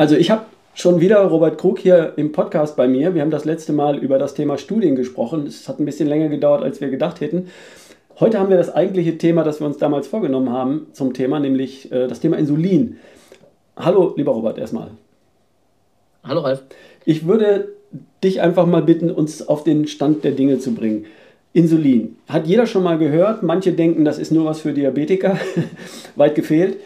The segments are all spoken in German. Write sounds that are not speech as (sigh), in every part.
Also ich habe schon wieder Robert Krug hier im Podcast bei mir. Wir haben das letzte Mal über das Thema Studien gesprochen. Es hat ein bisschen länger gedauert, als wir gedacht hätten. Heute haben wir das eigentliche Thema, das wir uns damals vorgenommen haben, zum Thema, nämlich äh, das Thema Insulin. Hallo, lieber Robert, erstmal. Hallo, Ralf. Ich würde dich einfach mal bitten, uns auf den Stand der Dinge zu bringen. Insulin. Hat jeder schon mal gehört. Manche denken, das ist nur was für Diabetiker. (laughs) Weit gefehlt.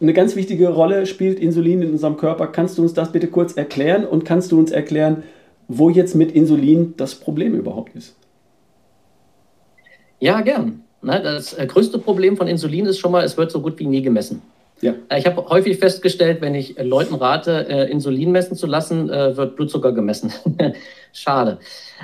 Eine ganz wichtige Rolle spielt Insulin in unserem Körper. Kannst du uns das bitte kurz erklären und kannst du uns erklären, wo jetzt mit Insulin das Problem überhaupt ist? Ja, gern. Das äh, größte Problem von Insulin ist schon mal, es wird so gut wie nie gemessen. Ja. Äh, ich habe häufig festgestellt, wenn ich Leuten rate, äh, Insulin messen zu lassen, wird Blutzucker gemessen. (laughs) Schade.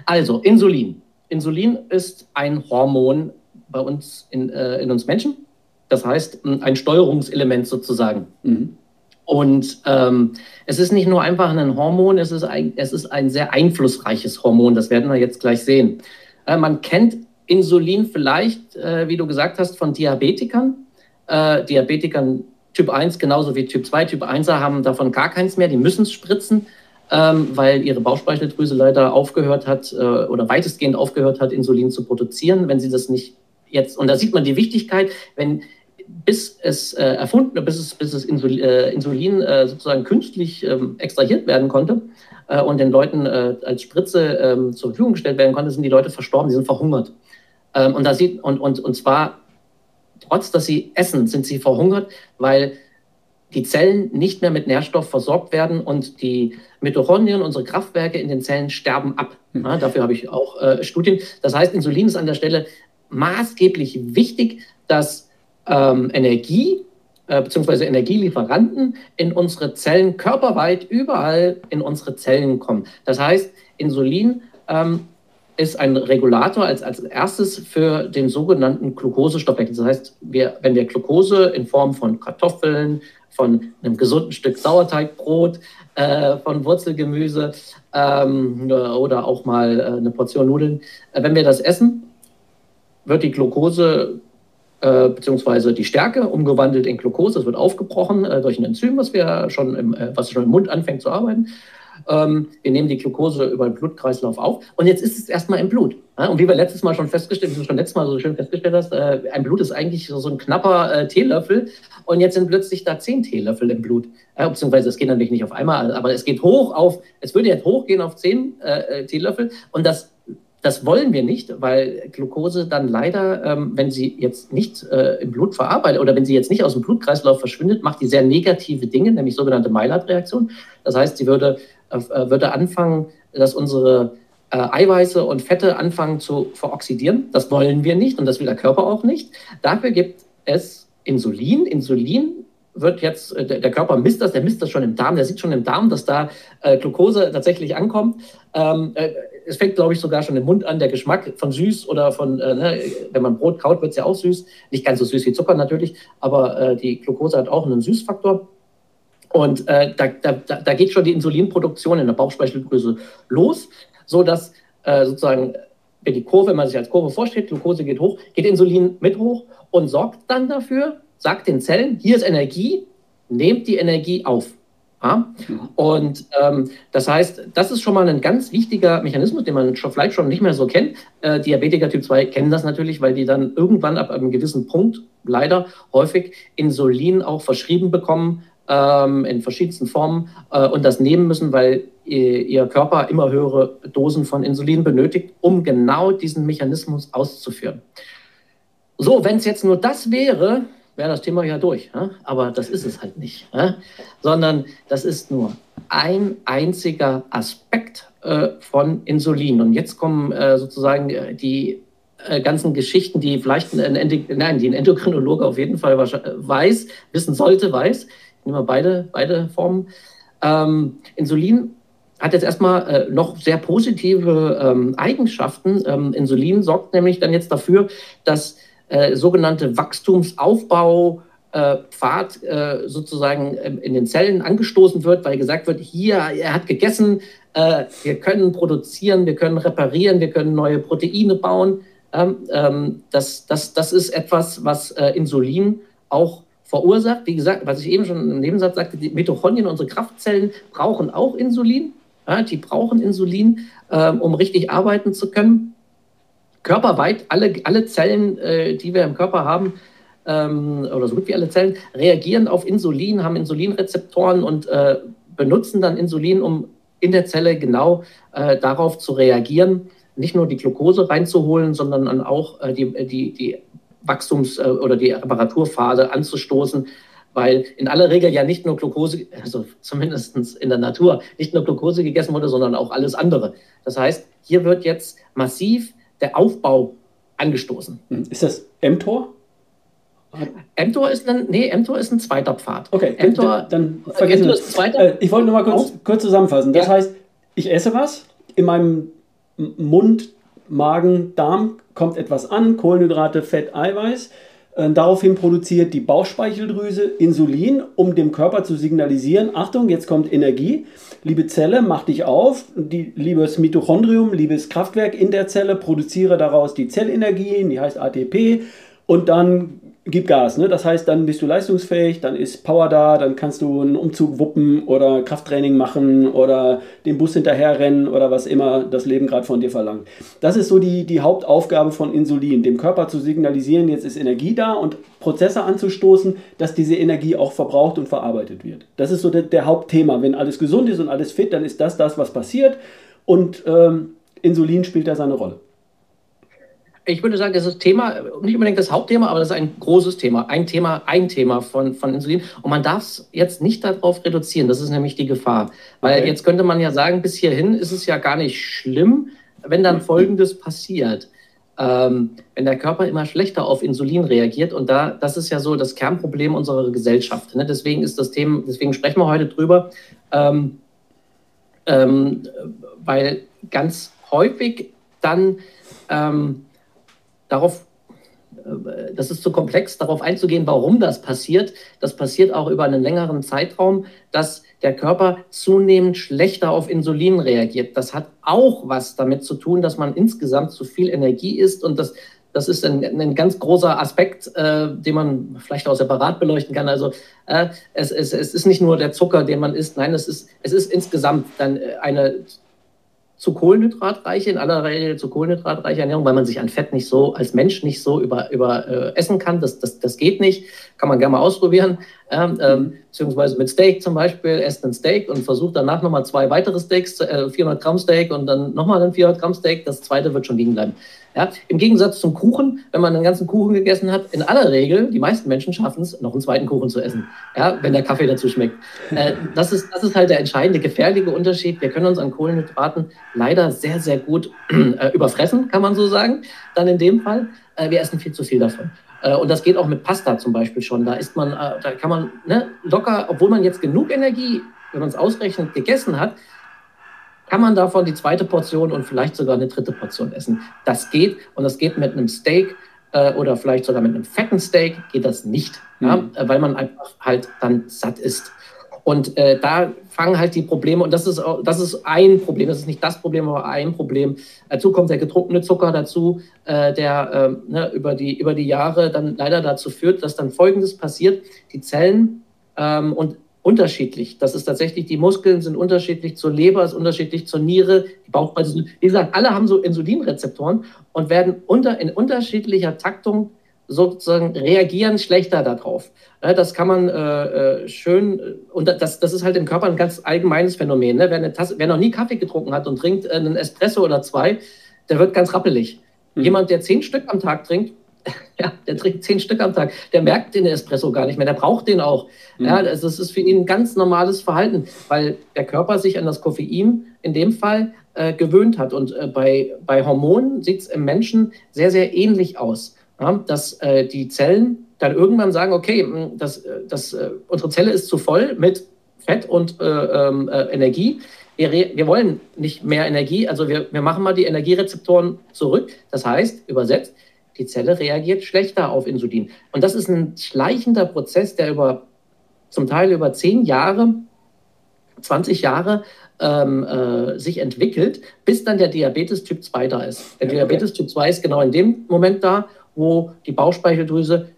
Also, Insulin. Insulin ist ein Hormon bei uns in, in uns Menschen. Das heißt, ein Steuerungselement sozusagen. Mhm. Und ähm, es ist nicht nur einfach ein Hormon, es ist ein, es ist ein sehr einflussreiches Hormon. Das werden wir jetzt gleich sehen. Äh, man kennt Insulin vielleicht, äh, wie du gesagt hast, von Diabetikern. Äh, Diabetikern Typ 1 genauso wie Typ 2. Typ 1er haben davon gar keins mehr, die müssen es spritzen, ähm, weil ihre Bauchspeicheldrüse leider aufgehört hat äh, oder weitestgehend aufgehört hat, Insulin zu produzieren, wenn sie das nicht jetzt, und da sieht man die Wichtigkeit, wenn bis es äh, erfunden, bis es, bis es Insulin, äh, Insulin äh, sozusagen künstlich ähm, extrahiert werden konnte äh, und den Leuten äh, als Spritze ähm, zur Verfügung gestellt werden konnte, sind die Leute verstorben, sie sind verhungert. Ähm, und, da sieht, und, und, und zwar trotz, dass sie essen, sind sie verhungert, weil die Zellen nicht mehr mit Nährstoff versorgt werden und die Mitochondrien, unsere Kraftwerke in den Zellen sterben ab. Hm. Ja, dafür habe ich auch äh, Studien. Das heißt, Insulin ist an der Stelle maßgeblich wichtig, dass ähm, Energie äh, bzw. Energielieferanten in unsere Zellen körperweit überall in unsere Zellen kommen. Das heißt, Insulin ähm, ist ein Regulator als, als erstes für den sogenannten Glukosestoffwechsel. Das heißt, wir, wenn wir Glucose in Form von Kartoffeln, von einem gesunden Stück Sauerteigbrot, äh, von Wurzelgemüse ähm, oder auch mal äh, eine Portion Nudeln, äh, wenn wir das essen, wird die Glucose äh, beziehungsweise die Stärke umgewandelt in Glucose. Es wird aufgebrochen äh, durch ein Enzym, was, wir schon im, äh, was schon im Mund anfängt zu arbeiten. Ähm, wir nehmen die Glucose über den Blutkreislauf auf und jetzt ist es erstmal im Blut. Ja? Und wie wir letztes Mal schon festgestellt, wie du schon letztes Mal so schön festgestellt hast, äh, ein Blut ist eigentlich so, so ein knapper äh, Teelöffel und jetzt sind plötzlich da zehn Teelöffel im Blut. Ja, beziehungsweise es geht natürlich nicht auf einmal, aber es geht hoch auf, es würde jetzt hochgehen auf zehn äh, Teelöffel und das das wollen wir nicht, weil Glucose dann leider, ähm, wenn sie jetzt nicht äh, im Blut verarbeitet oder wenn sie jetzt nicht aus dem Blutkreislauf verschwindet, macht die sehr negative Dinge, nämlich sogenannte Maillard-Reaktion. Das heißt, sie würde, äh, würde anfangen, dass unsere äh, Eiweiße und Fette anfangen zu veroxidieren. Das wollen wir nicht und das will der Körper auch nicht. Dafür gibt es Insulin. Insulin wird jetzt, äh, der Körper misst das, der misst das schon im Darm, der sieht schon im Darm, dass da äh, Glucose tatsächlich ankommt. Ähm, äh, es fängt, glaube ich, sogar schon im Mund an, der Geschmack von süß oder von, äh, ne, wenn man Brot kaut, wird es ja auch süß. Nicht ganz so süß wie Zucker natürlich, aber äh, die Glucose hat auch einen Süßfaktor. Und äh, da, da, da geht schon die Insulinproduktion in der Bauchspeicheldrüse los, sodass sozusagen die Kurve, wenn man sich als Kurve vorstellt, Glucose geht hoch, geht Insulin mit hoch und sorgt dann dafür, sagt den Zellen, hier ist Energie, nehmt die Energie auf. Ja? Und ähm, das heißt, das ist schon mal ein ganz wichtiger Mechanismus, den man schon, vielleicht schon nicht mehr so kennt. Äh, Diabetiker Typ 2 kennen das natürlich, weil die dann irgendwann ab einem gewissen Punkt leider häufig Insulin auch verschrieben bekommen, ähm, in verschiedensten Formen äh, und das nehmen müssen, weil ihr, ihr Körper immer höhere Dosen von Insulin benötigt, um genau diesen Mechanismus auszuführen. So, wenn es jetzt nur das wäre, wäre das Thema ja durch. Ja? Aber das ist es halt nicht, ja? sondern das ist nur ein einziger Aspekt äh, von Insulin. Und jetzt kommen äh, sozusagen äh, die äh, ganzen Geschichten, die vielleicht ein, nein, die ein Endokrinologe auf jeden Fall weiß, wissen sollte, weiß. Ich nehme mal beide, beide Formen. Ähm, Insulin hat jetzt erstmal äh, noch sehr positive ähm, Eigenschaften. Ähm, Insulin sorgt nämlich dann jetzt dafür, dass äh, sogenannte Wachstumsaufbaupfad äh, äh, sozusagen ähm, in den Zellen angestoßen wird, weil gesagt wird, hier, er hat gegessen, äh, wir können produzieren, wir können reparieren, wir können neue Proteine bauen. Ähm, ähm, das, das, das ist etwas, was äh, Insulin auch verursacht, wie gesagt, was ich eben schon im Nebensatz sagte, die Mitochondrien, unsere Kraftzellen brauchen auch Insulin. Ja, die brauchen Insulin, ähm, um richtig arbeiten zu können. Körperweit, alle, alle Zellen, äh, die wir im Körper haben, ähm, oder so gut wie alle Zellen, reagieren auf Insulin, haben Insulinrezeptoren und äh, benutzen dann Insulin, um in der Zelle genau äh, darauf zu reagieren, nicht nur die Glucose reinzuholen, sondern dann auch äh, die, die, die Wachstums- äh, oder die Reparaturphase anzustoßen, weil in aller Regel ja nicht nur Glucose, also zumindest in der Natur, nicht nur Glucose gegessen wurde, sondern auch alles andere. Das heißt, hier wird jetzt massiv der Aufbau angestoßen. Hm. Ist das mTOR? mTOR ist ein, nee, mTOR ist ein zweiter Pfad. Okay, mTOR, dann, dann vergessen wir es. Äh, ich wollte nur mal kurz, kurz zusammenfassen. Das ja. heißt, ich esse was, in meinem Mund, Magen, Darm kommt etwas an, Kohlenhydrate, Fett, Eiweiß. Äh, daraufhin produziert die Bauchspeicheldrüse Insulin, um dem Körper zu signalisieren, Achtung, jetzt kommt Energie. Liebe Zelle, mach dich auf. Die, liebes Mitochondrium, liebes Kraftwerk in der Zelle, produziere daraus die Zellenergie, die heißt ATP. Und dann gib Gas. Ne? Das heißt, dann bist du leistungsfähig, dann ist Power da, dann kannst du einen Umzug wuppen oder Krafttraining machen oder den Bus hinterherrennen oder was immer das Leben gerade von dir verlangt. Das ist so die, die Hauptaufgabe von Insulin, dem Körper zu signalisieren, jetzt ist Energie da und Prozesse anzustoßen, dass diese Energie auch verbraucht und verarbeitet wird. Das ist so der, der Hauptthema. Wenn alles gesund ist und alles fit, dann ist das das, was passiert und ähm, Insulin spielt da seine Rolle ich würde sagen, das ist Thema, nicht unbedingt das Hauptthema, aber das ist ein großes Thema, ein Thema, ein Thema von, von Insulin. Und man darf es jetzt nicht darauf reduzieren. Das ist nämlich die Gefahr. Weil okay. jetzt könnte man ja sagen, bis hierhin ist es ja gar nicht schlimm, wenn dann Folgendes passiert. Ähm, wenn der Körper immer schlechter auf Insulin reagiert. Und da, das ist ja so das Kernproblem unserer Gesellschaft. Ne? Deswegen ist das Thema, deswegen sprechen wir heute drüber, ähm, ähm, weil ganz häufig dann ähm, darauf, äh, das ist zu komplex, darauf einzugehen, warum das passiert. Das passiert auch über einen längeren Zeitraum, dass der Körper zunehmend schlechter auf Insulin reagiert. Das hat auch was damit zu tun, dass man insgesamt zu viel Energie isst und das das ist ein, ein, ganz großer Aspekt, äh, den man vielleicht auch separat beleuchten kann. Also äh, es, es, es, ist nicht nur der Zucker, den man isst, nein, es ist, es ist insgesamt dann eine zu kohlenhydratreiche, in aller Regel zu kohlenhydratreiche Ernährung, weil man sich an Fett nicht so, als Mensch nicht so über, über äh, essen kann. Das, das, das geht nicht. Kann man gerne mal ausprobieren. Ähm, ähm, beziehungsweise mit Steak zum Beispiel, esst ein Steak und versucht danach nochmal zwei weitere Steaks, äh, 400 Gramm Steak und dann nochmal ein 400 Gramm Steak. Das zweite wird schon liegen bleiben. Ja, Im Gegensatz zum Kuchen, wenn man einen ganzen Kuchen gegessen hat, in aller Regel, die meisten Menschen schaffen es, noch einen zweiten Kuchen zu essen, ja, wenn der Kaffee dazu schmeckt. Äh, das, ist, das ist halt der entscheidende, gefährliche Unterschied. Wir können uns an Kohlenhydraten leider sehr, sehr gut äh, überfressen, kann man so sagen. Dann in dem Fall, äh, wir essen viel zu viel davon. Äh, und das geht auch mit Pasta zum Beispiel schon. Da ist man, äh, da kann man ne, locker, obwohl man jetzt genug Energie, wenn man es ausrechnet, gegessen hat, kann man davon die zweite Portion und vielleicht sogar eine dritte Portion essen. Das geht und das geht mit einem Steak äh, oder vielleicht sogar mit einem fetten Steak geht das nicht, mhm. ja, weil man einfach halt dann satt ist. Und äh, da fangen halt die Probleme, und das ist, das ist ein Problem, das ist nicht das Problem, aber ein Problem. Dazu kommt der getrunkene Zucker dazu, äh, der äh, ne, über, die, über die Jahre dann leider dazu führt, dass dann Folgendes passiert. Die Zellen ähm, und unterschiedlich. Das ist tatsächlich, die Muskeln sind unterschiedlich zur Leber, ist unterschiedlich zur Niere, die Bauchspeicheldrüse. Wie gesagt, alle haben so Insulinrezeptoren und werden unter, in unterschiedlicher Taktung sozusagen reagieren schlechter darauf. Das kann man äh, äh schön, und das, das ist halt im Körper ein ganz allgemeines Phänomen. Ne? Wer, Tasse, wer noch nie Kaffee getrunken hat und trinkt einen Espresso oder zwei, der wird ganz rappelig. Mhm. Jemand, der zehn Stück am Tag trinkt, (laughs) ja, der trinkt zehn Stück am Tag. Der merkt den Espresso gar nicht mehr. Der braucht den auch. Mhm. Ja, das ist für ihn ein ganz normales Verhalten, weil der Körper sich an das Koffein in dem Fall äh, gewöhnt hat. Und äh, bei, bei Hormonen sieht es im Menschen sehr, sehr ähnlich aus. Dass äh, die Zellen dann irgendwann sagen, okay, hm, das, äh, das, äh, unsere Zelle ist zu voll mit Fett und äh, ähm, Energie. Wir, wir, wollen nicht mehr Energie, also wir, wir machen mal die Energierezeptoren zurück. Das heißt, übersetzt, die Zelle reagiert schlechter auf Insulin. Und das ist ein schleichender Prozess, der über zum Teil über zehn Jahre, 20 Jahre ähm, äh, sich entwickelt, bis dann der Diabetes Typ 2 da ist. Der. Diabetes Typ 2 ist genau in dem Moment da, wo die Bauchspeicheldrüse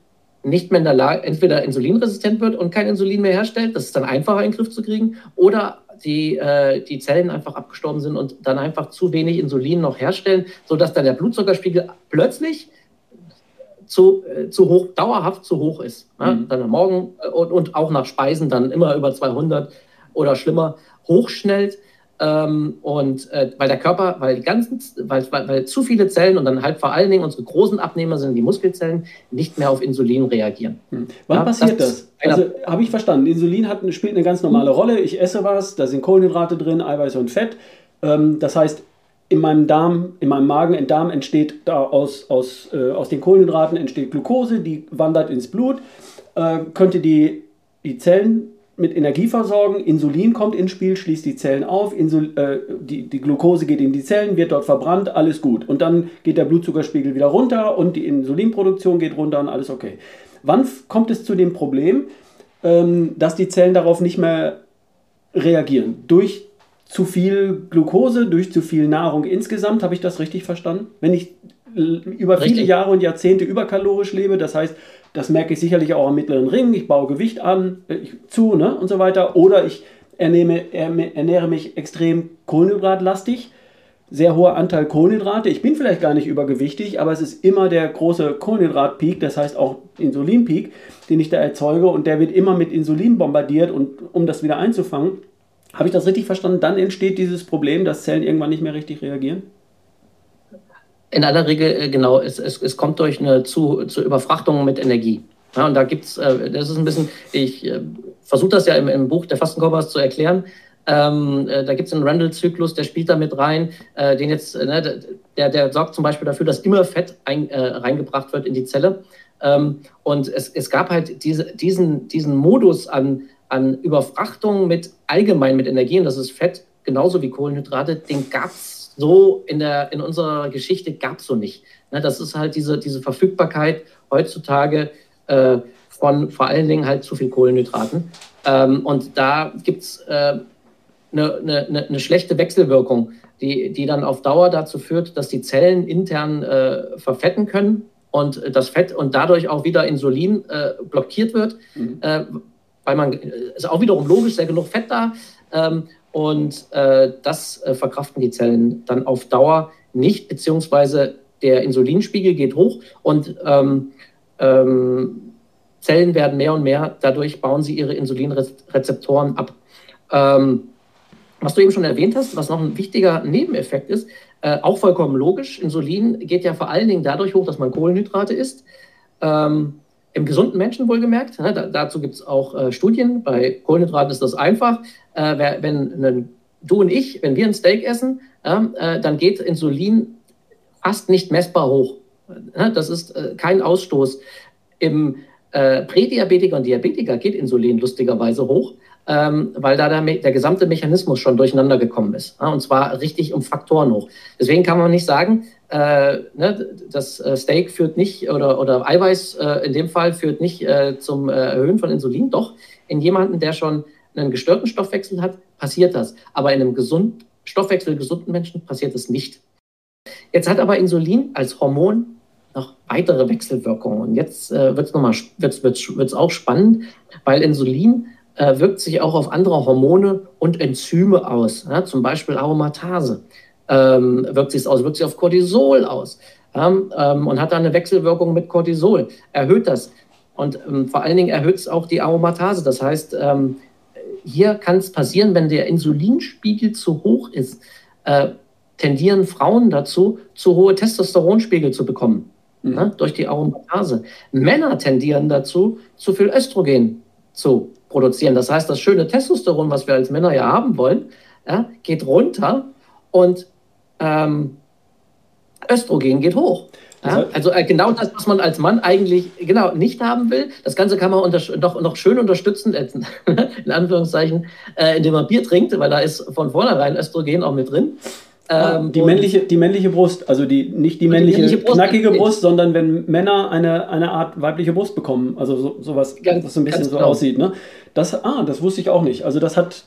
nicht mehr in der Lage, entweder insulinresistent wird und kein Insulin mehr herstellt, das ist dann einfacher in den Griff zu kriegen, oder die, äh, die Zellen einfach abgestorben sind und dann einfach zu wenig Insulin noch herstellen, sodass dann der Blutzuckerspiegel plötzlich zu, äh, zu hoch, dauerhaft zu hoch ist. Ne? Mhm. Dann am Morgen äh, und, und auch nach Speisen dann immer über 200 oder schlimmer hochschnellt. Ähm, und äh, weil der Körper, weil die ganzen, weil, weil, weil, zu viele Zellen und dann halt vor allen Dingen unsere großen Abnehmer sind die Muskelzellen, nicht mehr auf Insulin reagieren. Hm. Wann ja, passiert das? das? Also habe ich verstanden. Insulin hat, spielt eine ganz normale Rolle. Ich esse was, da sind Kohlenhydrate drin, Eiweiß und Fett. Ähm, das heißt, in meinem Darm, in meinem Magen, im Darm entsteht da aus, aus, äh, aus den Kohlenhydraten entsteht Glucose, die wandert ins Blut, äh, könnte die, die Zellen mit Energie versorgen. Insulin kommt ins Spiel, schließt die Zellen auf. Insul äh, die, die Glucose geht in die Zellen, wird dort verbrannt, alles gut. Und dann geht der Blutzuckerspiegel wieder runter und die Insulinproduktion geht runter und alles okay. Wann kommt es zu dem Problem, ähm, dass die Zellen darauf nicht mehr reagieren? Durch zu viel Glucose, durch zu viel Nahrung insgesamt, habe ich das richtig verstanden? Wenn ich über viele richtig. Jahre und Jahrzehnte überkalorisch lebe, das heißt, das merke ich sicherlich auch am mittleren Ring. Ich baue Gewicht an, äh, zu ne, und so weiter. Oder ich ernehme, ernähre mich extrem kohlenhydratlastig. Sehr hoher Anteil Kohlenhydrate. Ich bin vielleicht gar nicht übergewichtig, aber es ist immer der große Kohlenhydratpeak, das heißt auch Insulinpeak, den ich da erzeuge und der wird immer mit Insulin bombardiert und um das wieder einzufangen. Habe ich das richtig verstanden? Dann entsteht dieses Problem, dass Zellen irgendwann nicht mehr richtig reagieren? In aller Regel, äh, genau, es, es, es kommt durch eine zu, zu Überfrachtung mit Energie. Ja, und da gibt es, äh, das ist ein bisschen, ich äh, versuche das ja im, im Buch der Fastenkorbers zu erklären. Ähm, äh, da gibt es einen Randall-Zyklus, der spielt da mit rein, den jetzt, ne, der, der sorgt zum Beispiel dafür, dass immer Fett ein, reingebracht wird in die Zelle. Ähm, und es, es gab halt diese, diesen, diesen Modus an, an Überfrachtung mit allgemein mit Energie, und das ist Fett, genauso wie Kohlenhydrate, den gab es so in, der, in unserer Geschichte gab es so nicht. Ne, das ist halt diese, diese Verfügbarkeit heutzutage äh, von vor allen Dingen halt zu viel Kohlenhydraten. Ähm, und da gibt es eine äh, ne, ne, ne schlechte Wechselwirkung, die, die dann auf Dauer dazu führt, dass die Zellen intern äh, verfetten können und das Fett und dadurch auch wieder Insulin äh, blockiert wird, mhm. Äh, weil man ist auch wiederum logisch, sehr genug Fett da. Ähm, und äh, das äh, verkraften die Zellen dann auf Dauer nicht, beziehungsweise der Insulinspiegel geht hoch und ähm, ähm, Zellen werden mehr und mehr, dadurch bauen sie ihre Insulinrezeptoren ab. Ähm, was du eben schon erwähnt hast, was noch ein wichtiger Nebeneffekt ist, äh, auch vollkommen logisch, Insulin geht ja vor allen Dingen dadurch hoch, dass man Kohlenhydrate isst. Ähm, im gesunden Menschen wohlgemerkt. Ne, da, dazu gibt es auch äh, Studien. Bei Kohlenhydraten ist das einfach. Äh, wenn, wenn, du und ich, wenn wir ein Steak essen, äh, dann geht Insulin fast nicht messbar hoch. das ist äh, kein Ausstoß. Im äh, Prädiabetiker und Diabetiker geht Insulin lustigerweise hoch ähm, weil da der, der, gesamte Mechanismus schon durcheinander gekommen ist. Ja, und zwar richtig um Faktoren hoch. Deswegen kann man nicht sagen, äh, ne, das äh, Steak führt nicht oder, oder Eiweiß äh, in dem Fall führt nicht äh, zum äh, Erhöhen von Insulin. Doch, in jemandem, der schon einen gestörten Stoffwechsel hat, passiert das. Aber in einem gesund, stoffwechselgesunden Menschen passiert das nicht. Jetzt hat aber Insulin als Hormon noch weitere Wechselwirkungen. Und jetzt äh, wird es wird's, wird's, wird's auch spannend, weil Insulin äh, wirkt sich auch auf andere Hormone und Enzyme aus, ja, zum Beispiel Aromatase. Ähm, wirkt sich aus, wirkt sich auf Cortisol aus ja, ähm, und hat da eine Wechselwirkung mit Cortisol, erhöht das. Und ähm, vor allen Dingen erhöht es auch die Aromatase. Das heißt, ähm, hier kann es passieren, wenn der Insulinspiegel zu hoch ist, äh, tendieren Frauen dazu, zu hohe Testosteronspiegel zu bekommen. Mhm. Ne, durch die Aromatase. Männer tendieren dazu, zu viel Östrogen zu produzieren. Das heißt, das schöne Testosteron, was wir als Männer ja haben wollen, ja, geht runter und ähm, Östrogen geht hoch. Ja? Also äh, genau das, was man als Mann eigentlich genau nicht haben will. Das Ganze kann man noch, noch schön unterstützen, äh, (laughs) in Anführungszeichen, äh, indem man Bier trinkt, weil da ist von vornherein Östrogen auch mit drin. Ähm, die, männliche, die männliche Brust, also die, nicht die männliche, die männliche Brust, knackige Brust, sondern wenn Männer eine, eine Art weibliche Brust bekommen, also so, sowas, ganz, was so ein bisschen so genau. aussieht. Ne? Das, ah, das wusste ich auch nicht. Also das hat,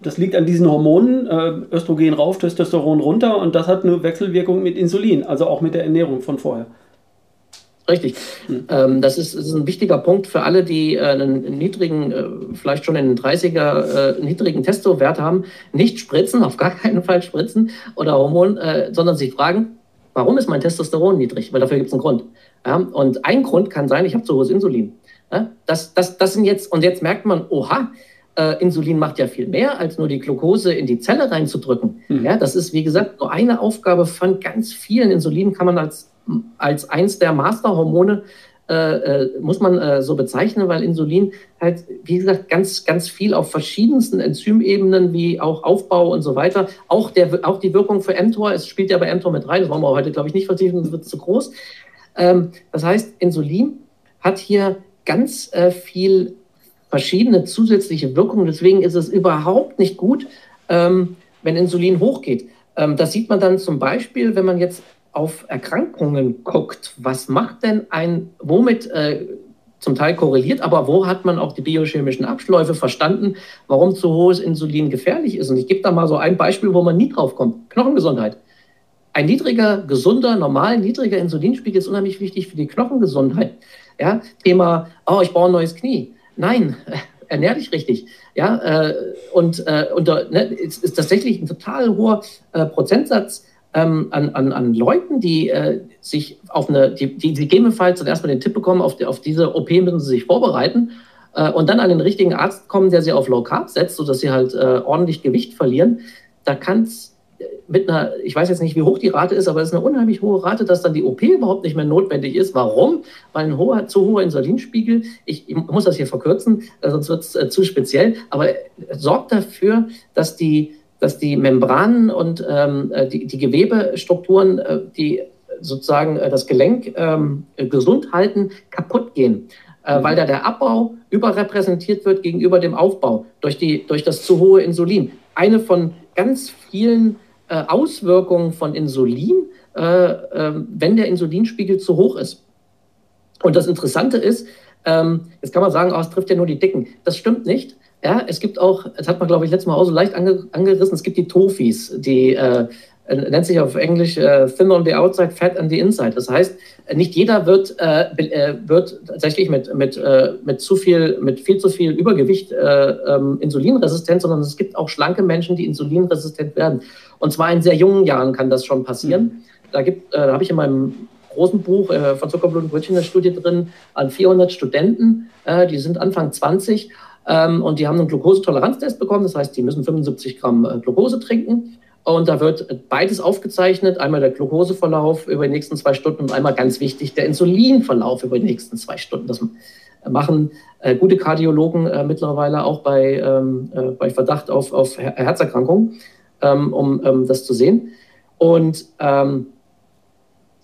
das liegt an diesen Hormonen, äh, Östrogen rauf, Testosteron runter und das hat eine Wechselwirkung mit Insulin, also auch mit der Ernährung von vorher. Richtig. Hm. Ähm, das, ist, ist, ein wichtiger Punkt für alle, die äh, einen niedrigen, äh, vielleicht schon in den 30er, äh, niedrigen Testowert haben. Nicht spritzen, auf gar keinen Fall spritzen oder Hormon, äh, sondern sich fragen, warum ist mein Testosteron niedrig? Weil dafür gibt es einen Grund. Ja? Und ein Grund kann sein, ich habe zu hohes Insulin. Ja? Das, das, das sind jetzt, und jetzt merkt man, oha, äh, Insulin macht ja viel mehr, als nur die Glucose in die Zelle reinzudrücken. Mhm. Ja, das ist, wie gesagt, nur eine Aufgabe von ganz vielen. Insulin kann man als, als eins der Masterhormone äh, äh, muss man äh, so bezeichnen, weil Insulin halt, wie gesagt, ganz, ganz viel auf verschiedensten Enzymebenen wie auch Aufbau und so weiter, auch, der, auch die Wirkung für mTOR, es spielt ja bei mTOR mit rein, das wollen wir heute, glaube ich, nicht vertiefen, das wird zu groß. Ähm, das heißt, Insulin hat hier ganz äh, viel verschiedene zusätzliche Wirkungen. Deswegen ist es überhaupt nicht gut, ähm, wenn Insulin hochgeht. Ähm, das sieht man dann zum Beispiel, wenn man jetzt auf Erkrankungen guckt. Was macht denn ein, womit äh, zum Teil korreliert, aber wo hat man auch die biochemischen Abläufe verstanden, warum zu hohes Insulin gefährlich ist? Und ich gebe da mal so ein Beispiel, wo man nie drauf kommt. Knochengesundheit. Ein niedriger, gesunder, normal niedriger Insulinspiegel ist unheimlich wichtig für die Knochengesundheit. Ja, Thema, oh, ich brauche ein neues Knie. Nein, ernähr dich richtig. Ja, äh, und, äh, und ne, ist, ist, tatsächlich ein total hoher äh, Prozentsatz ähm, an, an, an Leuten, die äh, sich auf eine, die, die gegebenenfalls zuerst mal den Tipp bekommen, auf, die, auf diese OP müssen sie sich vorbereiten äh, und dann an den richtigen Arzt kommen, der sie auf Low Carb setzt, sodass sie halt äh, ordentlich Gewicht verlieren. Da kann es mit einer, ich weiß jetzt nicht, wie hoch die Rate ist, aber es ist eine unheimlich hohe Rate, dass dann die OP überhaupt nicht mehr notwendig ist. Warum? Weil ein hoher, zu hoher Insulinspiegel, ich, ich muss das hier verkürzen, äh, sonst wird es äh, zu speziell, aber sorgt dafür, dass die, dass die Membranen und ähm, äh, die, die Gewebestrukturen, äh, die sozusagen äh, das Gelenk ähm, gesund halten, kaputt gehen. Äh, mhm. Weil da der Abbau überrepräsentiert wird gegenüber dem Aufbau durch, die, durch das zu hohe Insulin. Eine von ganz vielen äh, Auswirkungen von Insulin, äh, äh, wenn der Insulinspiegel zu hoch ist. Und das Interessante ist, ähm, jetzt kann man sagen, oh, es trifft ja nur die Dicken. Das stimmt nicht. Ja, es gibt auch, das hat man, glaube ich, letztes Mal auch so leicht ange, angerissen, es gibt die Tofis, die äh, nennt sich auf Englisch äh, thin on the outside, fat on the inside. Das heißt, nicht jeder wird, äh, äh, wird tatsächlich mit, mit, äh, mit zu viel, mit viel zu viel Übergewicht äh, ähm, insulinresistent, sondern es gibt auch schlanke Menschen, die insulinresistent werden. Und zwar in sehr jungen Jahren kann das schon passieren. Mhm. Da, gibt, äh, da habe ich in meinem großen Buch äh, von Zuckerblut und Brötchen eine Studie drin an 400 Studenten, die sind Anfang 20 ähm, und die haben einen Glukosetoleranztest bekommen. Das heißt, die müssen 75 Gramm Glukose trinken. Und da wird beides aufgezeichnet. Einmal der Glukoseverlauf über die nächsten zwei Stunden und einmal ganz wichtig der Insulinverlauf über die nächsten zwei Stunden. Das machen äh, gute Kardiologen äh, mittlerweile auch bei, ähm, äh, bei Verdacht auf, auf Herzerkrankungen, ähm, um ähm, das zu sehen. Und ähm,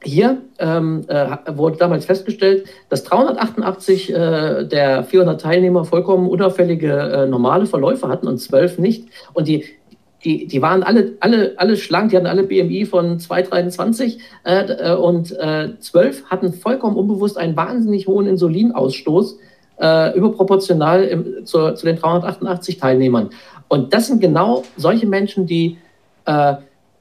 hier ähm, äh, wurde damals festgestellt, dass 388 äh, der 400 Teilnehmer vollkommen unauffällige äh, normale Verläufe hatten und 12 nicht. Und die die, die waren alle, alle, alle schlank, die hatten alle BMI von 2,23 äh, äh, und äh, 12 hatten vollkommen unbewusst einen wahnsinnig hohen Insulinausstoß, äh, überproportional im, zu, zu den 388 Teilnehmern. Und das sind genau solche Menschen, die äh,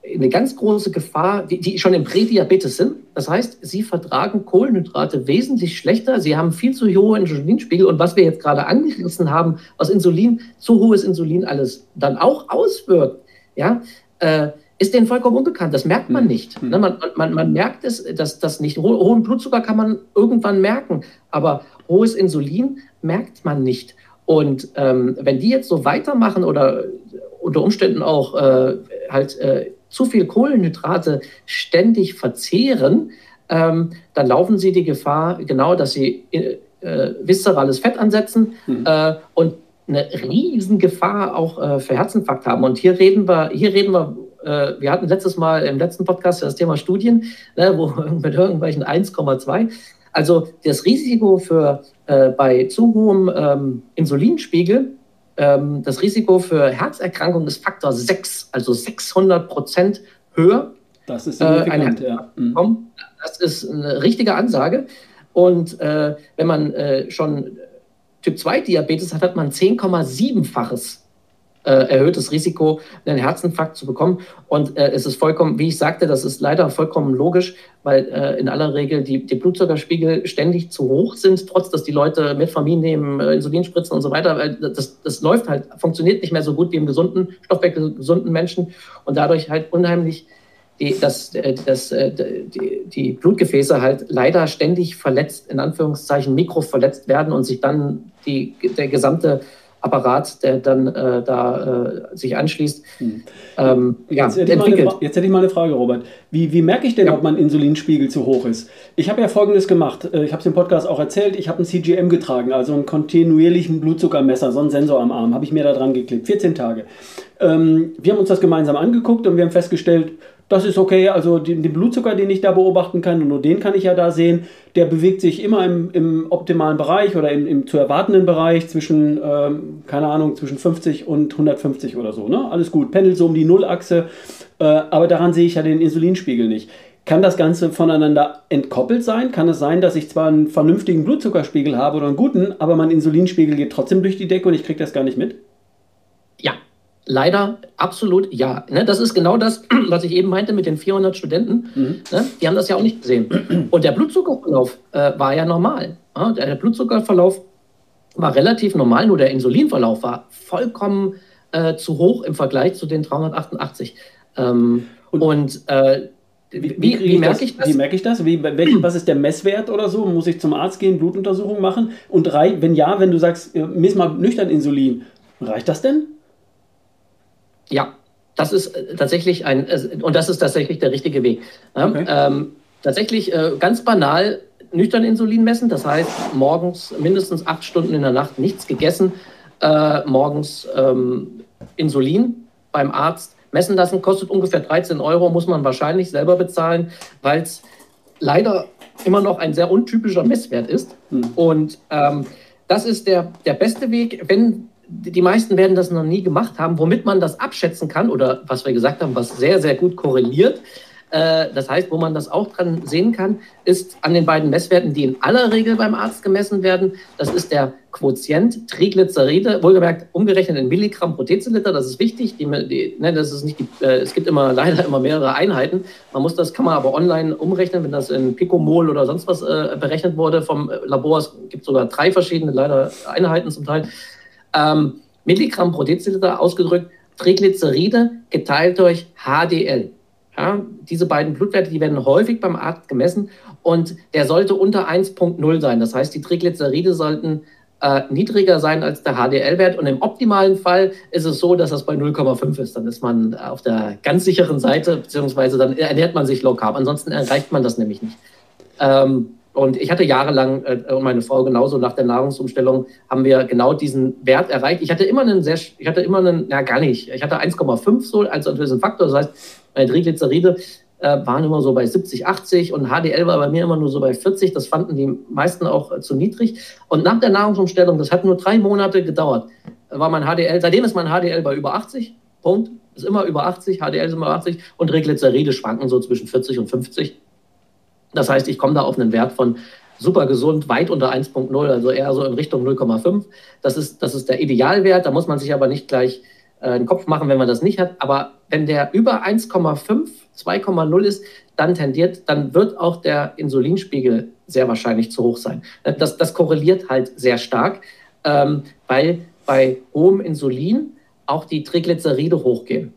eine ganz große Gefahr, die, die, schon im Prädiabetes sind. Das heißt, sie vertragen Kohlenhydrate wesentlich schlechter. Sie haben viel zu hohe Insulinspiegel. Und was wir jetzt gerade angerissen haben, was Insulin, zu hohes Insulin alles dann auch auswirkt, ja, äh, ist denen vollkommen unbekannt. Das merkt man hm. nicht. Hm. Ne, man, man, man, merkt es, dass das nicht. Ho hohen Blutzucker kann man irgendwann merken, aber hohes Insulin merkt man nicht. Und ähm, wenn die jetzt so weitermachen oder unter Umständen auch äh, halt äh, zu viel Kohlenhydrate ständig verzehren, ähm, dann laufen sie die Gefahr, genau, dass sie äh, äh, viszerales Fett ansetzen mhm. äh, und eine riesen Gefahr auch äh, für Herzinfarkt haben. Und hier reden wir, hier reden wir, äh, wir hatten letztes Mal im letzten Podcast das Thema Studien, ne, wo (laughs) mit irgendwelchen 1,2. Also das Risiko für äh, bei zu hohem ähm, Insulinspiegel ähm, das Risiko für Herzerkrankungen ist Faktor 6, also 600 Prozent höher. Das ist signifikant, äh, ja. Mhm. Das ist eine richtige Ansage. Und äh, wenn man äh, schon Typ 2 Diabetes hat, hat man 10,7-faches äh, erhöhtes Risiko, einen Herzinfarkt zu bekommen. Und äh, es ist vollkommen, wie ich sagte, das ist leider vollkommen logisch, weil äh, in aller Regel die, die Blutzuckerspiegel ständig zu hoch sind, trotz dass die Leute Metformin nehmen, äh, Insulin spritzen und so weiter. Weil das, das läuft halt, funktioniert nicht mehr so gut wie im gesunden, stoffwechselgesunden Menschen und dadurch halt unheimlich die, dass, äh, dass äh, die, die, Blutgefäße halt leider ständig verletzt, in Anführungszeichen mikroverletzt werden und sich dann die, der gesamte Apparat, der dann äh, da äh, sich anschließt, hm. ähm, ja, jetzt, hätte entwickelt. Eine, jetzt hätte ich mal eine Frage, Robert. Wie, wie merke ich denn, ja. ob mein Insulinspiegel zu hoch ist? Ich habe ja Folgendes gemacht. Äh, ich habe es im Podcast auch erzählt. Ich habe ein CGM getragen, also einen kontinuierlichen Blutzuckermesser, so einen Sensor am Arm. Habe ich mir da dran geklebt. 14 Tage. Ähm, wir haben uns das gemeinsam angeguckt und wir haben festgestellt, das ist okay. Also den, den, Blutzucker, den ich da beobachten kann, und nur den kann ich ja da sehen, der bewegt sich immer im, im optimalen Bereich oder im, im, zu erwartenden Bereich zwischen, ähm, keine Ahnung, zwischen 50 und 150 oder so. Ne? Alles gut, pendelt so um die Nullachse, äh, aber daran sehe ich ja den Insulinspiegel nicht. Kann das Ganze voneinander entkoppelt sein? Kann es sein, dass ich zwar einen vernünftigen Blutzuckerspiegel habe oder einen guten, aber mein Insulinspiegel geht trotzdem durch die Decke und ich kriege das gar nicht mit? Leider absolut ja. Ne, das ist genau das, (clears throat) was ich eben meinte mit den 400 Studenten. Mhm. Ne, die haben das ja auch nicht gesehen. (clears throat) Und der Blutzuckerverlauf äh, war ja normal. Ja, der Blutzuckerverlauf war relativ normal, nur der Insulinverlauf war vollkommen äh, zu hoch im Vergleich zu den 388. Ähm, und, und äh, wie, wie, wie, merke ich das? Wie merke ich das? Wie, was ist der Messwert oder so? Muss ich zum Arzt gehen, Blutuntersuchung machen? Und wenn ja, wenn du sagst, äh, miss mal nüchtern Insulin, reicht das denn? Ja, das ist äh, tatsächlich ein, und das ist tatsächlich der richtige Weg. Okay. Ähm, tatsächlich äh, ganz banal nüchtern Insulin messen, das heißt morgens mindestens acht Stunden in der Nacht nichts gegessen, äh, morgens ähm, Insulin beim Arzt messen lassen, kostet ungefähr 13 Euro, muss man wahrscheinlich selber bezahlen, weil es leider immer noch ein sehr untypischer Messwert ist. Hm. Und ähm, das ist der, der beste Weg, wenn die meisten werden das noch nie gemacht haben, womit man das abschätzen kann oder was wir gesagt haben, was sehr, sehr gut korreliert. Äh, das heißt, wo man das auch dran sehen kann, ist an den beiden Messwerten, die in aller Regel beim Arzt gemessen werden. Das ist der Quotient Triglyceride, wohlgemerkt umgerechnet in Milligramm pro Deziliter. Das ist wichtig. Die, die, ne, das ist nicht die, äh, es gibt immer (laughs) leider immer mehrere Einheiten. Man muss das kann man aber online umrechnen, wenn das in Picomol oder sonst was äh, berechnet wurde vom Labor. Es gibt sogar drei verschiedene leider Einheiten zum Teil ähm, Milligramm pro Deziliter ausgedrückt, Triglyceride geteilt durch HDL. Ja, diese beiden Blutwerte, die werden häufig beim Arzt gemessen und der sollte unter 1.0 sein. Das heißt, die Triglyceride sollten äh, niedriger sein als der HDL-Wert und im optimalen Fall ist es so, dass das bei 0,5 ist. Dann ist man auf der ganz sicheren Seite, beziehungsweise dann ernährt man sich low carb. Ansonsten erreicht man das nämlich nicht. Ähm, und ich hatte jahrelang, äh, und meine Frau genauso nach der Nahrungsumstellung, haben wir genau diesen Wert erreicht. Ich hatte immer einen sehr, ich hatte immer einen, na gar nicht, ich hatte 1,5 so als ein Faktor. Das heißt, meine Triglyceride äh, waren immer so bei 70, 80 und HDL war bei mir immer nur so bei 40. Das fanden die meisten auch äh, zu niedrig. Und nach der Nahrungsumstellung, das hat nur drei Monate gedauert, war mein HDL, seitdem ist mein HDL bei über 80. Punkt. Ist immer über 80, HDL ist immer 80 und Triglyceride schwanken so zwischen 40 und 50. Das heißt, ich komme da auf einen Wert von super gesund, weit unter 1.0, also eher so in Richtung 0,5. Das ist, das ist der Idealwert. Da muss man sich aber nicht gleich äh, einen Kopf machen, wenn man das nicht hat. Aber wenn der über 1,5, 2,0 ist, dann tendiert, dann wird auch der Insulinspiegel sehr wahrscheinlich zu hoch sein. Das, das korreliert halt sehr stark, ähm, weil bei hohem Insulin auch die Triglyceride hochgehen.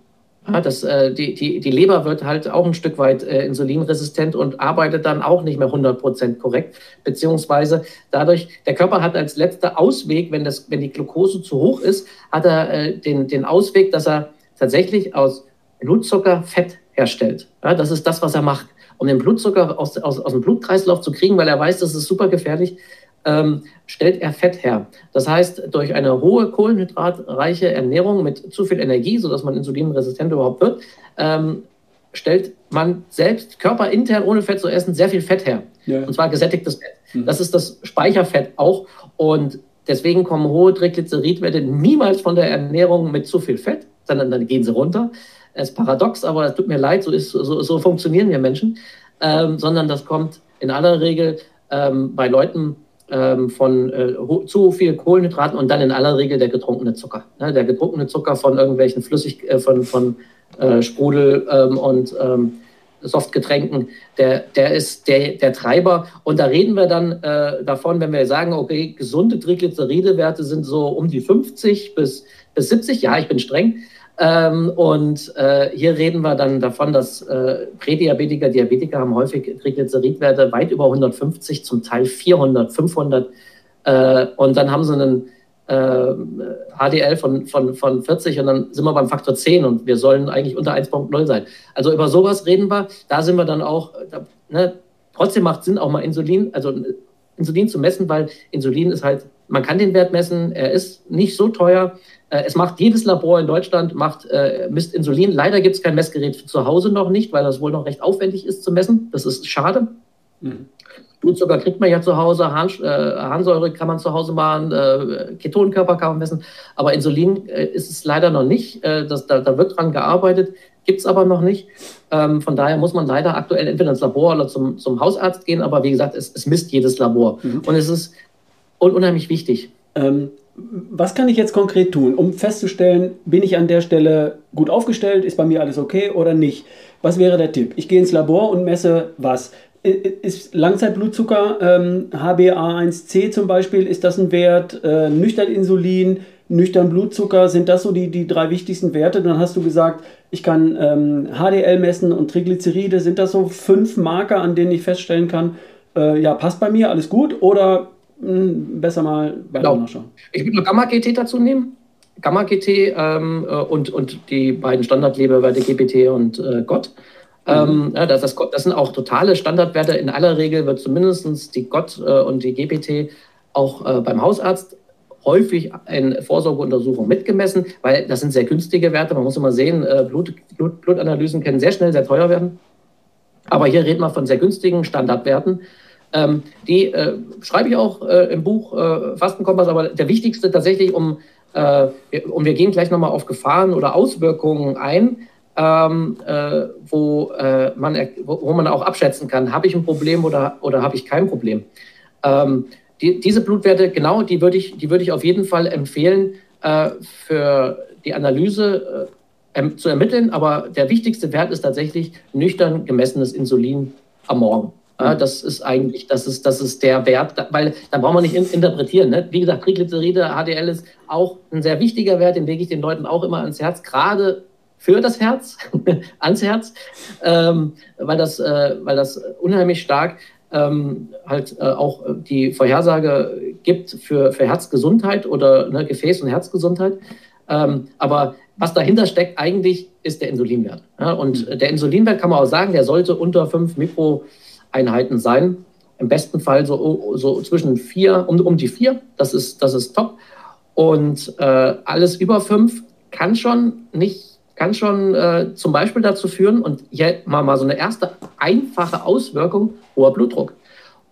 Ja, das, äh, die, die, die Leber wird halt auch ein Stück weit äh, insulinresistent und arbeitet dann auch nicht mehr 100% korrekt, beziehungsweise dadurch, der Körper hat als letzter Ausweg, wenn, das, wenn die Glucose zu hoch ist, hat er äh, den, den Ausweg, dass er tatsächlich aus Blutzucker Fett herstellt. Ja, das ist das, was er macht. Um den Blutzucker aus, aus, aus dem Blutkreislauf zu kriegen, weil er weiß, das ist super gefährlich, ähm, stellt er Fett her. Das heißt, durch eine hohe kohlenhydratreiche Ernährung mit zu viel Energie, sodass man insulinresistent überhaupt wird, ähm, stellt man selbst körperintern ohne Fett zu essen sehr viel Fett her. Ja. Und zwar gesättigtes Fett. Mhm. Das ist das Speicherfett auch. Und deswegen kommen hohe Triglyceridwerte niemals von der Ernährung mit zu viel Fett, sondern dann gehen sie runter. Das ist paradox, aber es tut mir leid, so, ist, so, so funktionieren wir Menschen. Ähm, sondern das kommt in aller Regel ähm, bei Leuten, ähm, von äh, zu viel Kohlenhydraten und dann in aller Regel der getrunkene Zucker. Ne? Der getrunkene Zucker von irgendwelchen Flüssig, äh, von, von äh, Sprudel ähm, und ähm, Softgetränken, der, der ist der, der Treiber. Und da reden wir dann äh, davon, wenn wir sagen, okay, gesunde Triglyceridewerte sind so um die 50 bis, bis 70. Ja, ich bin streng. Ähm, und äh, hier reden wir dann davon, dass äh, Prädiabetiker, Diabetiker haben häufig Triglyceridwerte weit über 150, zum Teil 400, 500. Äh, und dann haben sie einen HDL äh, von, von, von 40 und dann sind wir beim Faktor 10 und wir sollen eigentlich unter 1.0 sein. Also über sowas reden wir. Da sind wir dann auch, da, ne, trotzdem macht Sinn, auch mal Insulin, also Insulin zu messen, weil Insulin ist halt, man kann den Wert messen, er ist nicht so teuer. Äh, es macht jedes Labor in Deutschland, macht, äh, misst Insulin. Leider gibt es kein Messgerät zu Hause noch nicht, weil das wohl noch recht aufwendig ist zu messen. Das ist schade. Mhm. Blutzucker kriegt man ja zu Hause, Harn, äh, Harnsäure kann man zu Hause machen, äh, Ketonkörper kann man messen, aber Insulin äh, ist es leider noch nicht. Äh, das, da, da, wird dran gearbeitet, gibt es aber noch nicht. Ähm, von daher muss man leider aktuell entweder ins Labor oder zum, zum Hausarzt gehen, aber wie gesagt, es, es misst jedes Labor. Mhm. Und es ist un unheimlich wichtig. Ähm, was kann ich jetzt konkret tun, um festzustellen, bin ich an der Stelle gut aufgestellt, ist bei mir alles okay oder nicht? Was wäre der Tipp? Ich gehe ins Labor und messe was? Ist Langzeitblutzucker, ähm, HbA1c zum Beispiel, ist das ein Wert? Äh, nüchtern Insulin, nüchtern Blutzucker, sind das so die, die drei wichtigsten Werte? Dann hast du gesagt, ich kann ähm, HDL messen und Triglyceride. Sind das so fünf Marker, an denen ich feststellen kann, äh, ja, passt bei mir, alles gut? Oder mh, hm, besser mal weiter genau. nachschauen? Ich würde noch Gamma-GT dazu nehmen. Gamma-GT ähm, äh, und, und die beiden Standardleberwerte GPT und äh, GOT. Ähm, ja, das, das, das, sind auch totale Standardwerte. In aller Regel wird zumindest die GOT äh, und die GPT auch äh, beim Hausarzt häufig in Vorsorgeuntersuchungen mitgemessen, weil das sind sehr günstige Werte. Man muss immer sehen, äh, Blut, Blut, Blutanalysen können sehr schnell sehr teuer werden. Aber hier reden wir von sehr günstigen Standardwerten. Ähm, die äh, schreibe ich auch äh, im Buch äh, Fastenkompass, aber der wichtigste tatsächlich, um, äh, und wir gehen gleich nochmal auf Gefahren oder Auswirkungen ein, ähm, äh, wo, äh, man, wo, man auch abschätzen kann, habe ich ein Problem oder, oder habe ich kein Problem. Ähm, die, diese Blutwerte, genau, die würde ich, die würd ich auf jeden Fall empfehlen, äh, für die Analyse äh, zu ermitteln. Aber der wichtigste Wert ist tatsächlich nüchtern gemessenes Insulin am Morgen. Ja, das ist eigentlich, das ist, das ist der Wert, weil da brauchen wir nicht in, interpretieren. Ne? Wie gesagt, Triglyceride, HDL ist auch ein sehr wichtiger Wert, den lege ich den Leuten auch immer ans Herz, gerade für das Herz, (laughs) ans Herz, ähm, weil, das, äh, weil das unheimlich stark ähm, halt äh, auch die Vorhersage gibt für, für Herzgesundheit oder ne, Gefäß- und Herzgesundheit. Ähm, aber was dahinter steckt eigentlich, ist der Insulinwert. Ja? Und mhm. der Insulinwert kann man auch sagen, der sollte unter 5 Mikroeinheiten sein. Im besten Fall so, so zwischen 4, um, um die 4, das ist, das ist top. Und äh, alles über 5 kann schon nicht kann schon äh, zum Beispiel dazu führen, und hier mal, mal so eine erste einfache Auswirkung, hoher Blutdruck.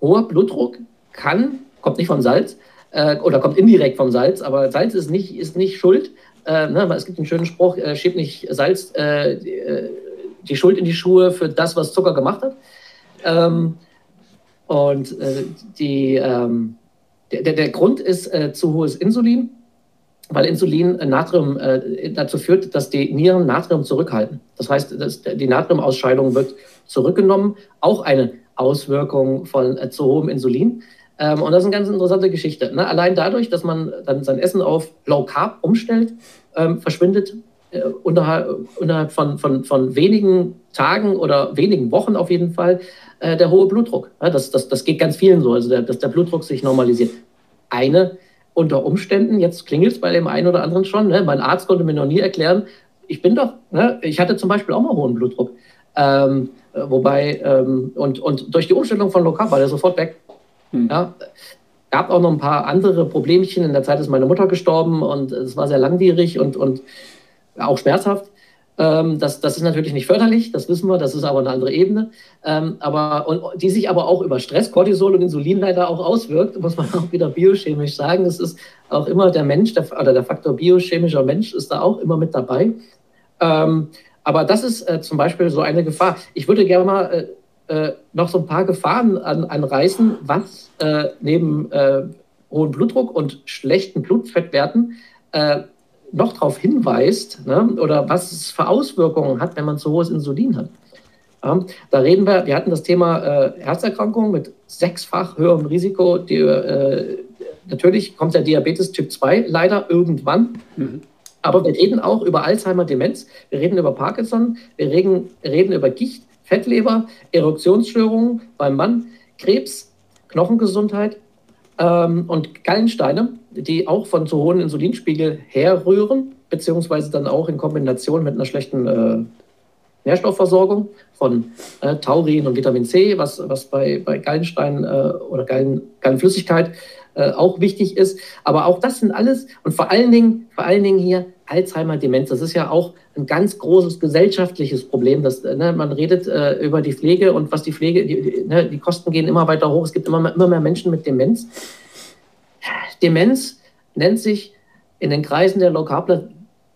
Hoher Blutdruck kann, kommt nicht vom Salz äh, oder kommt indirekt vom Salz, aber Salz ist nicht, ist nicht schuld. Äh, ne, es gibt einen schönen Spruch, äh, schiebt nicht Salz äh, die, äh, die, Schuld in die Schuhe für das, was Zucker gemacht hat. Ähm, und die, ähm, der, der, Grund ist zu hohes Insulin weil Insulin äh, Natrium äh, dazu führt, dass die Nieren Natrium zurückhalten. Das heißt, die Natriumausscheidung wird zurückgenommen, auch eine Auswirkung von äh, zu hohem Insulin. Ähm, und das ist eine ganz interessante Geschichte. Ne? Allein dadurch, dass man dann sein Essen auf Low Carb umstellt, ähm, verschwindet äh, unterhalb, unterhalb von, von, von wenigen Tagen oder wenigen Wochen auf jeden Fall äh, der hohe Blutdruck. Ja, das, das, das geht ganz vielen so, also der, dass der Blutdruck sich normalisiert. Eine unter Umständen, jetzt klingelt es bei dem einen oder anderen schon, ne? mein Arzt konnte mir noch nie erklären, ich bin doch, ne? ich hatte zum Beispiel auch mal hohen Blutdruck. Ähm, äh, wobei, ähm, und, und durch die Umstellung von Low Carb war der sofort weg. Hm. Ja? Gab auch noch ein paar andere Problemchen. In der Zeit ist meine Mutter gestorben und es war sehr langwierig und, und auch schmerzhaft. Ähm, das, das ist natürlich nicht förderlich, das wissen wir, das ist aber eine andere Ebene. Ähm, aber, und, die sich aber auch über Stress, Cortisol und Insulin leider auch auswirkt, muss man auch wieder biochemisch sagen. Es ist auch immer der Mensch, der, oder der Faktor biochemischer Mensch ist da auch immer mit dabei. Ähm, aber das ist äh, zum Beispiel so eine Gefahr. Ich würde gerne mal äh, äh, noch so ein paar Gefahren an, anreißen, was äh, neben äh, hohen Blutdruck und schlechten Blutfettwerten äh, noch darauf hinweist ne, oder was es für Auswirkungen hat, wenn man zu hohes Insulin hat. Ja, da reden wir, wir hatten das Thema äh, Herzerkrankung mit sechsfach höherem Risiko. Die, äh, natürlich kommt der Diabetes Typ 2 leider irgendwann. Mhm. Aber wir reden auch über Alzheimer, Demenz, wir reden über Parkinson, wir reden, reden über Gicht, Fettleber, Erektionsstörungen beim Mann, Krebs, Knochengesundheit ähm, und Gallensteine, die auch von zu hohen Insulinspiegel herrühren, beziehungsweise dann auch in Kombination mit einer schlechten äh, Nährstoffversorgung von äh, Taurin und Vitamin C, was, was bei, bei Gallenstein äh, oder Gallen, Gallenflüssigkeit äh, auch wichtig ist. Aber auch das sind alles und vor allen Dingen, vor allen Dingen hier Alzheimer, Demenz. Das ist ja auch ein ganz großes gesellschaftliches Problem. Dass, ne, man redet äh, über die Pflege und was die Pflege, die, die, ne, die Kosten gehen immer weiter hoch. Es gibt immer immer mehr Menschen mit Demenz. Demenz nennt sich in den Kreisen der Lokabler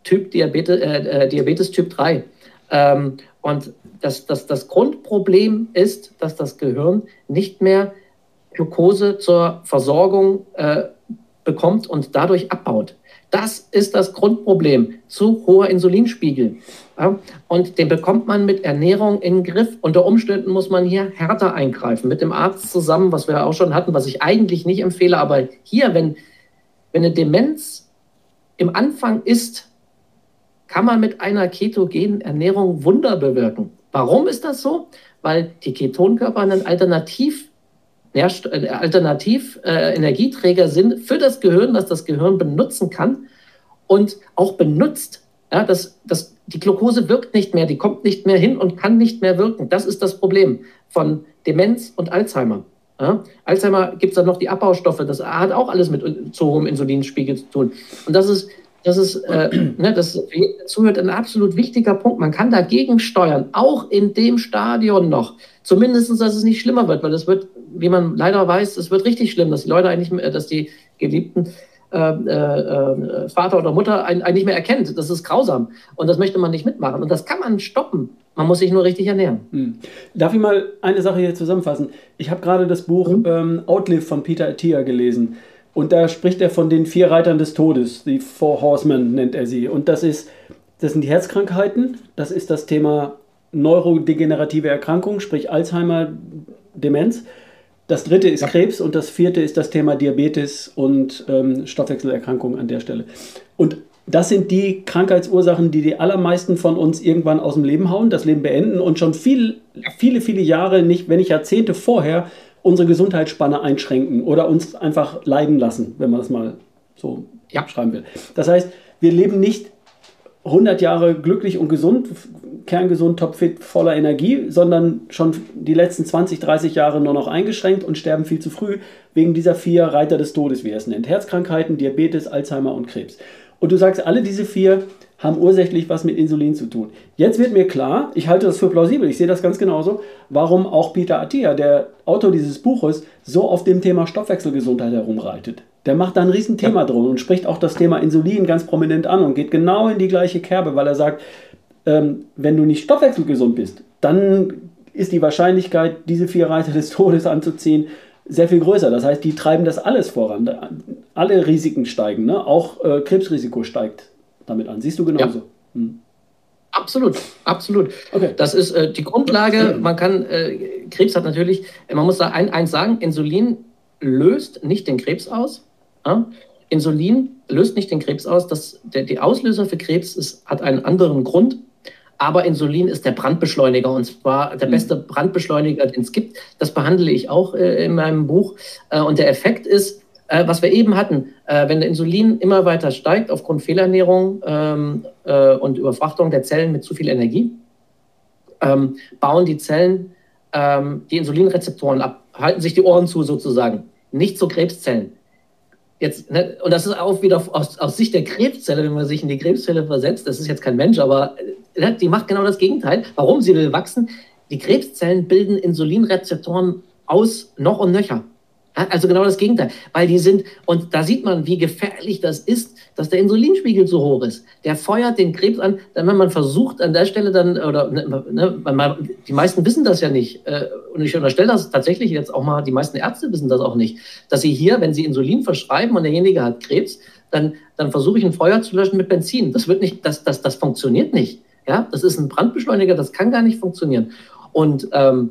Typ Diabetes, äh, äh Diabetes Typ 3. Ähm, und das, das, das Grundproblem ist, dass das Gehirn nicht mehr Glucose zur Versorgung äh, bekommt und dadurch abbaut. Das ist das Grundproblem, zu hoher Insulinspiegel. Und den bekommt man mit Ernährung in den Griff. Unter Umständen muss man hier härter eingreifen, mit dem Arzt zusammen, was wir auch schon hatten, was ich eigentlich nicht empfehle. Aber hier, wenn, wenn eine Demenz im Anfang ist, kann man mit einer ketogenen Ernährung Wunder bewirken. Warum ist das so? Weil die Ketonkörper ein Alternativ, äh, Alternativ äh, sind für das Gehirn, das das Gehirn benutzen kann und auch benutzt. Ja, das, das, die Glucose wirkt nicht mehr, die kommt nicht mehr hin und kann nicht mehr wirken. Das ist das Problem von Demenz und Alzheimer. Ja, Alzheimer gibt es dann noch die Abbaustoffe, das hat auch alles mit zu hohem Insulinspiegel zu tun. Und das ist das ist, äh, (clears throat) ne, das zuhört ein absolut wichtiger Punkt. Man kann dagegen steuern, auch in dem Stadion noch. Zumindest, dass es nicht schlimmer wird, weil es wird, wie man leider weiß, es wird richtig schlimm, dass die Leute eigentlich, dass die Geliebten äh, äh, Vater oder Mutter einen, einen nicht mehr erkennt. Das ist grausam. Und das möchte man nicht mitmachen. Und das kann man stoppen. Man muss sich nur richtig ernähren. Hm. Darf ich mal eine Sache hier zusammenfassen? Ich habe gerade das Buch mhm. ähm, Outlive von Peter Attia gelesen. Und da spricht er von den vier Reitern des Todes, die Four Horsemen nennt er sie. Und das ist, das sind die Herzkrankheiten, das ist das Thema neurodegenerative Erkrankungen, sprich Alzheimer, Demenz. Das dritte ist ja. Krebs und das vierte ist das Thema Diabetes und ähm, Stoffwechselerkrankungen an der Stelle. Und das sind die Krankheitsursachen, die die allermeisten von uns irgendwann aus dem Leben hauen, das Leben beenden und schon viel, viele, viele Jahre, nicht, wenn nicht Jahrzehnte vorher, unsere Gesundheitsspanne einschränken oder uns einfach leiden lassen, wenn man das mal so ja. schreiben will. Das heißt, wir leben nicht 100 Jahre glücklich und gesund, kerngesund, topfit, voller Energie, sondern schon die letzten 20, 30 Jahre nur noch eingeschränkt und sterben viel zu früh wegen dieser vier Reiter des Todes, wie er es nennt. Herzkrankheiten, Diabetes, Alzheimer und Krebs. Und du sagst, alle diese vier haben ursächlich was mit Insulin zu tun. Jetzt wird mir klar, ich halte das für plausibel, ich sehe das ganz genauso, warum auch Peter Attia, der Autor dieses Buches, so auf dem Thema Stoffwechselgesundheit herumreitet. Der macht da ein Riesenthema ja. drum und spricht auch das Thema Insulin ganz prominent an und geht genau in die gleiche Kerbe, weil er sagt, ähm, wenn du nicht stoffwechselgesund bist, dann ist die Wahrscheinlichkeit, diese vier Reiter des Todes anzuziehen, sehr viel größer. Das heißt, die treiben das alles voran. Alle Risiken steigen, ne? auch äh, Krebsrisiko steigt damit an. Siehst du genauso? Ja. Hm. Absolut, absolut. Okay. Das ist äh, die Grundlage. Man kann, äh, Krebs hat natürlich, man muss da ein, eins sagen, Insulin löst nicht den Krebs aus. Ja? Insulin löst nicht den Krebs aus. Das, der, die Auslöser für Krebs ist, hat einen anderen Grund. Aber Insulin ist der Brandbeschleuniger und zwar der beste Brandbeschleuniger, den es gibt. Das behandle ich auch äh, in meinem Buch. Äh, und der Effekt ist, äh, was wir eben hatten, äh, wenn der Insulin immer weiter steigt aufgrund Fehlernährung ähm, äh, und Überfrachtung der Zellen mit zu viel Energie, ähm, bauen die Zellen ähm, die Insulinrezeptoren ab, halten sich die Ohren zu sozusagen, nicht zu Krebszellen. Jetzt, ne, und das ist auch wieder aus, aus, Sicht der Krebszelle, wenn man sich in die Krebszelle versetzt, das ist jetzt kein Mensch, aber ne, die macht genau das Gegenteil. Warum? Sie will wachsen. Die Krebszellen bilden Insulinrezeptoren aus noch und nöcher. Also genau das Gegenteil. Weil die sind, und da sieht man, wie gefährlich das ist, dass der Insulinspiegel zu hoch ist. Der feuert den Krebs an, dann wenn man versucht an der Stelle dann, oder ne, ne die meisten wissen das ja nicht. Äh, und ich unterstelle das tatsächlich jetzt auch mal, die meisten Ärzte wissen das auch nicht, dass sie hier, wenn sie Insulin verschreiben und derjenige hat Krebs, dann, dann versuche ich ein Feuer zu löschen mit Benzin. Das wird nicht, das, das, das funktioniert nicht. Ja, das ist ein Brandbeschleuniger, das kann gar nicht funktionieren. Und ähm,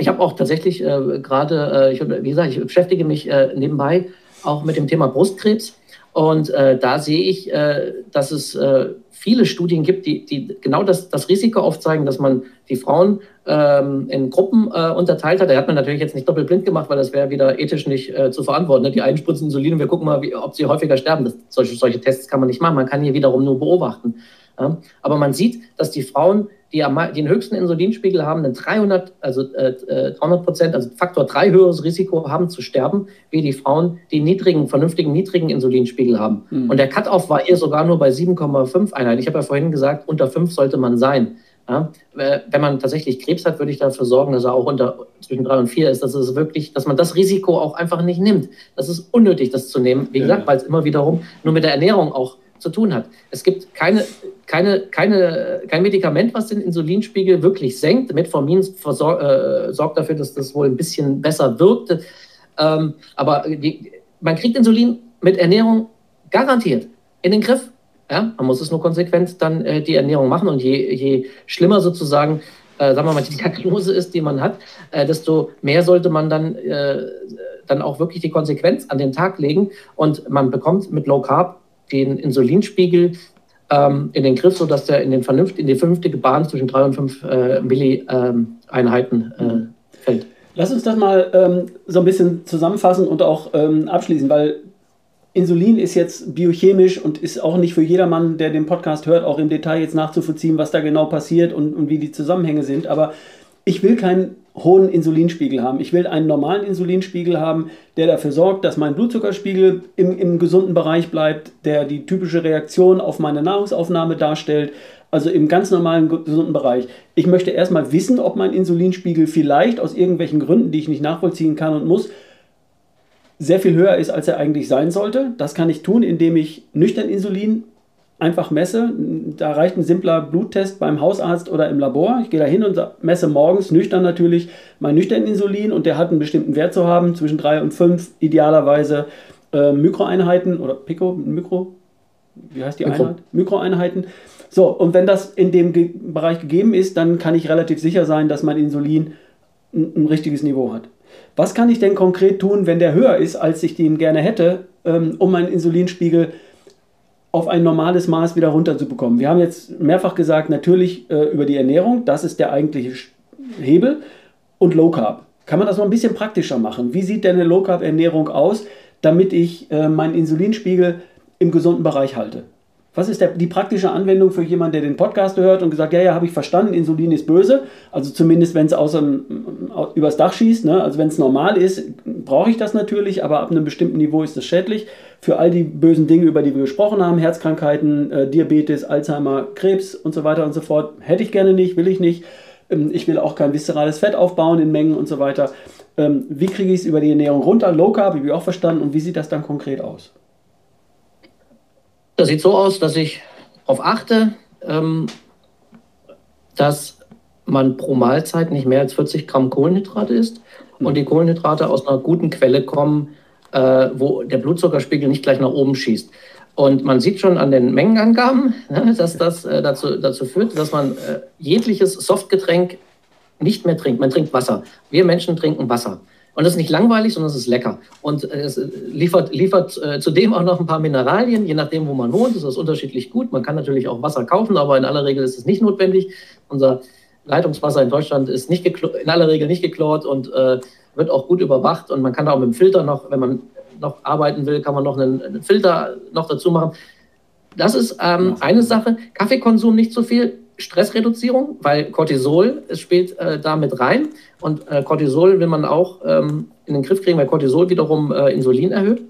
ich habe auch tatsächlich äh, gerade, äh, wie gesagt, ich beschäftige mich äh, nebenbei auch mit dem Thema Brustkrebs. Und äh, da sehe ich, äh, dass es äh, viele Studien gibt, die, die genau das, das, Risiko aufzeigen, dass man die Frauen ähm, in Gruppen unterteilt hat. Da hat man natürlich jetzt nicht doppelblind gemacht, weil das wäre wieder ethisch nicht zu verantworten. Ne? Die einen spritzen Insulin und wir gucken mal, wie, ob sie häufiger sterben. Das, solche, solche Tests kann man nicht machen. Man kann hier wiederum nur beobachten. Ja? Aber man sieht, dass die Frauen die am, den höchsten Insulinspiegel haben, einen 300, also äh, 300 äh, Prozent, also Faktor 3 höheres Risiko haben zu sterben, wie die Frauen, die niedrigen, vernünftigen, niedrigen Insulinspiegel haben. Mhm. Und der Cut-off war hier sogar nur bei 7,5 Einheiten. Ich habe ja vorhin gesagt, unter 5 sollte man sein. Ja, wenn man tatsächlich Krebs hat, würde ich dafür sorgen, dass er auch unter zwischen 3 und 4 ist. dass es wirklich, dass man das Risiko auch einfach nicht nimmt. Das ist unnötig, das zu nehmen. Wie gesagt, weil es immer wiederum nur mit der Ernährung auch zu tun hat. Es gibt keine, keine, keine, kein Medikament, was den Insulinspiegel wirklich senkt. Metformin versor, äh, sorgt dafür, dass das wohl ein bisschen besser wirkt. Ähm, aber die, man kriegt Insulin mit Ernährung garantiert in den Griff. Ja, man muss es nur konsequent dann äh, die Ernährung machen und je, je schlimmer sozusagen, äh, sagen wir mal, die (laughs) Diagnose ist, die man hat, äh, desto mehr sollte man dann, äh, dann auch wirklich die Konsequenz an den Tag legen und man bekommt mit Low Carb den Insulinspiegel ähm, in den Griff, sodass der in, den vernünft, in die vernünftige Bahn zwischen 3 und 5 äh, Milli-Einheiten ähm, äh, fällt. Lass uns das mal ähm, so ein bisschen zusammenfassen und auch ähm, abschließen, weil Insulin ist jetzt biochemisch und ist auch nicht für jedermann, der den Podcast hört, auch im Detail jetzt nachzuvollziehen, was da genau passiert und, und wie die Zusammenhänge sind. Aber ich will keinen hohen Insulinspiegel haben. Ich will einen normalen Insulinspiegel haben, der dafür sorgt, dass mein Blutzuckerspiegel im, im gesunden Bereich bleibt, der die typische Reaktion auf meine Nahrungsaufnahme darstellt, also im ganz normalen gesunden Bereich. Ich möchte erstmal wissen, ob mein Insulinspiegel vielleicht aus irgendwelchen Gründen, die ich nicht nachvollziehen kann und muss, sehr viel höher ist, als er eigentlich sein sollte. Das kann ich tun, indem ich nüchtern Insulin einfach messe. Da reicht ein simpler Bluttest beim Hausarzt oder im Labor. Ich gehe da hin und messe morgens nüchtern natürlich mein nüchtern Insulin und der hat einen bestimmten Wert zu haben, zwischen 3 und 5 idealerweise äh, Mikroeinheiten oder Pico, Mikro, wie heißt die Mikro. Einheit? Mikroeinheiten. So, und wenn das in dem Ge Bereich gegeben ist, dann kann ich relativ sicher sein, dass mein Insulin ein, ein richtiges Niveau hat. Was kann ich denn konkret tun, wenn der höher ist, als ich den gerne hätte, ähm, um meinen Insulinspiegel zu auf ein normales Maß wieder runterzubekommen. Wir haben jetzt mehrfach gesagt, natürlich äh, über die Ernährung, das ist der eigentliche Hebel und Low Carb. Kann man das noch ein bisschen praktischer machen? Wie sieht denn eine Low Carb Ernährung aus, damit ich äh, meinen Insulinspiegel im gesunden Bereich halte? Was ist der, die praktische Anwendung für jemanden, der den Podcast hört und gesagt, ja, ja, habe ich verstanden, Insulin ist böse. Also zumindest, wenn es übers Dach schießt. Ne? Also wenn es normal ist, brauche ich das natürlich, aber ab einem bestimmten Niveau ist es schädlich. Für all die bösen Dinge, über die wir gesprochen haben, Herzkrankheiten, äh, Diabetes, Alzheimer, Krebs und so weiter und so fort, hätte ich gerne nicht, will ich nicht. Ähm, ich will auch kein viszerales Fett aufbauen in Mengen und so weiter. Ähm, wie kriege ich es über die Ernährung runter? Low Carb, habe ich auch verstanden. Und wie sieht das dann konkret aus? Das sieht so aus, dass ich darauf achte, ähm, dass man pro Mahlzeit nicht mehr als 40 Gramm Kohlenhydrate isst mhm. und die Kohlenhydrate aus einer guten Quelle kommen, äh, wo der Blutzuckerspiegel nicht gleich nach oben schießt. Und man sieht schon an den Mengenangaben, (laughs) ne, dass das äh, dazu, dazu führt, dass man äh, jegliches Softgetränk nicht mehr trinkt. Man trinkt Wasser. Wir Menschen trinken Wasser. Und das ist nicht langweilig, sondern es ist lecker. Und es liefert, liefert äh, zudem auch noch ein paar Mineralien, je nachdem, wo man wohnt, ist das unterschiedlich gut. Man kann natürlich auch Wasser kaufen, aber in aller Regel ist es nicht notwendig. Unser Leitungswasser in Deutschland ist nicht in aller Regel nicht geklort und äh, wird auch gut überwacht. Und man kann auch mit dem Filter noch, wenn man noch arbeiten will, kann man noch einen, einen Filter noch dazu machen. Das ist ähm, eine Sache. Kaffeekonsum nicht zu viel. Stressreduzierung, weil Cortisol es spielt äh, da mit rein. Und äh, Cortisol will man auch ähm, in den Griff kriegen, weil Cortisol wiederum äh, Insulin erhöht.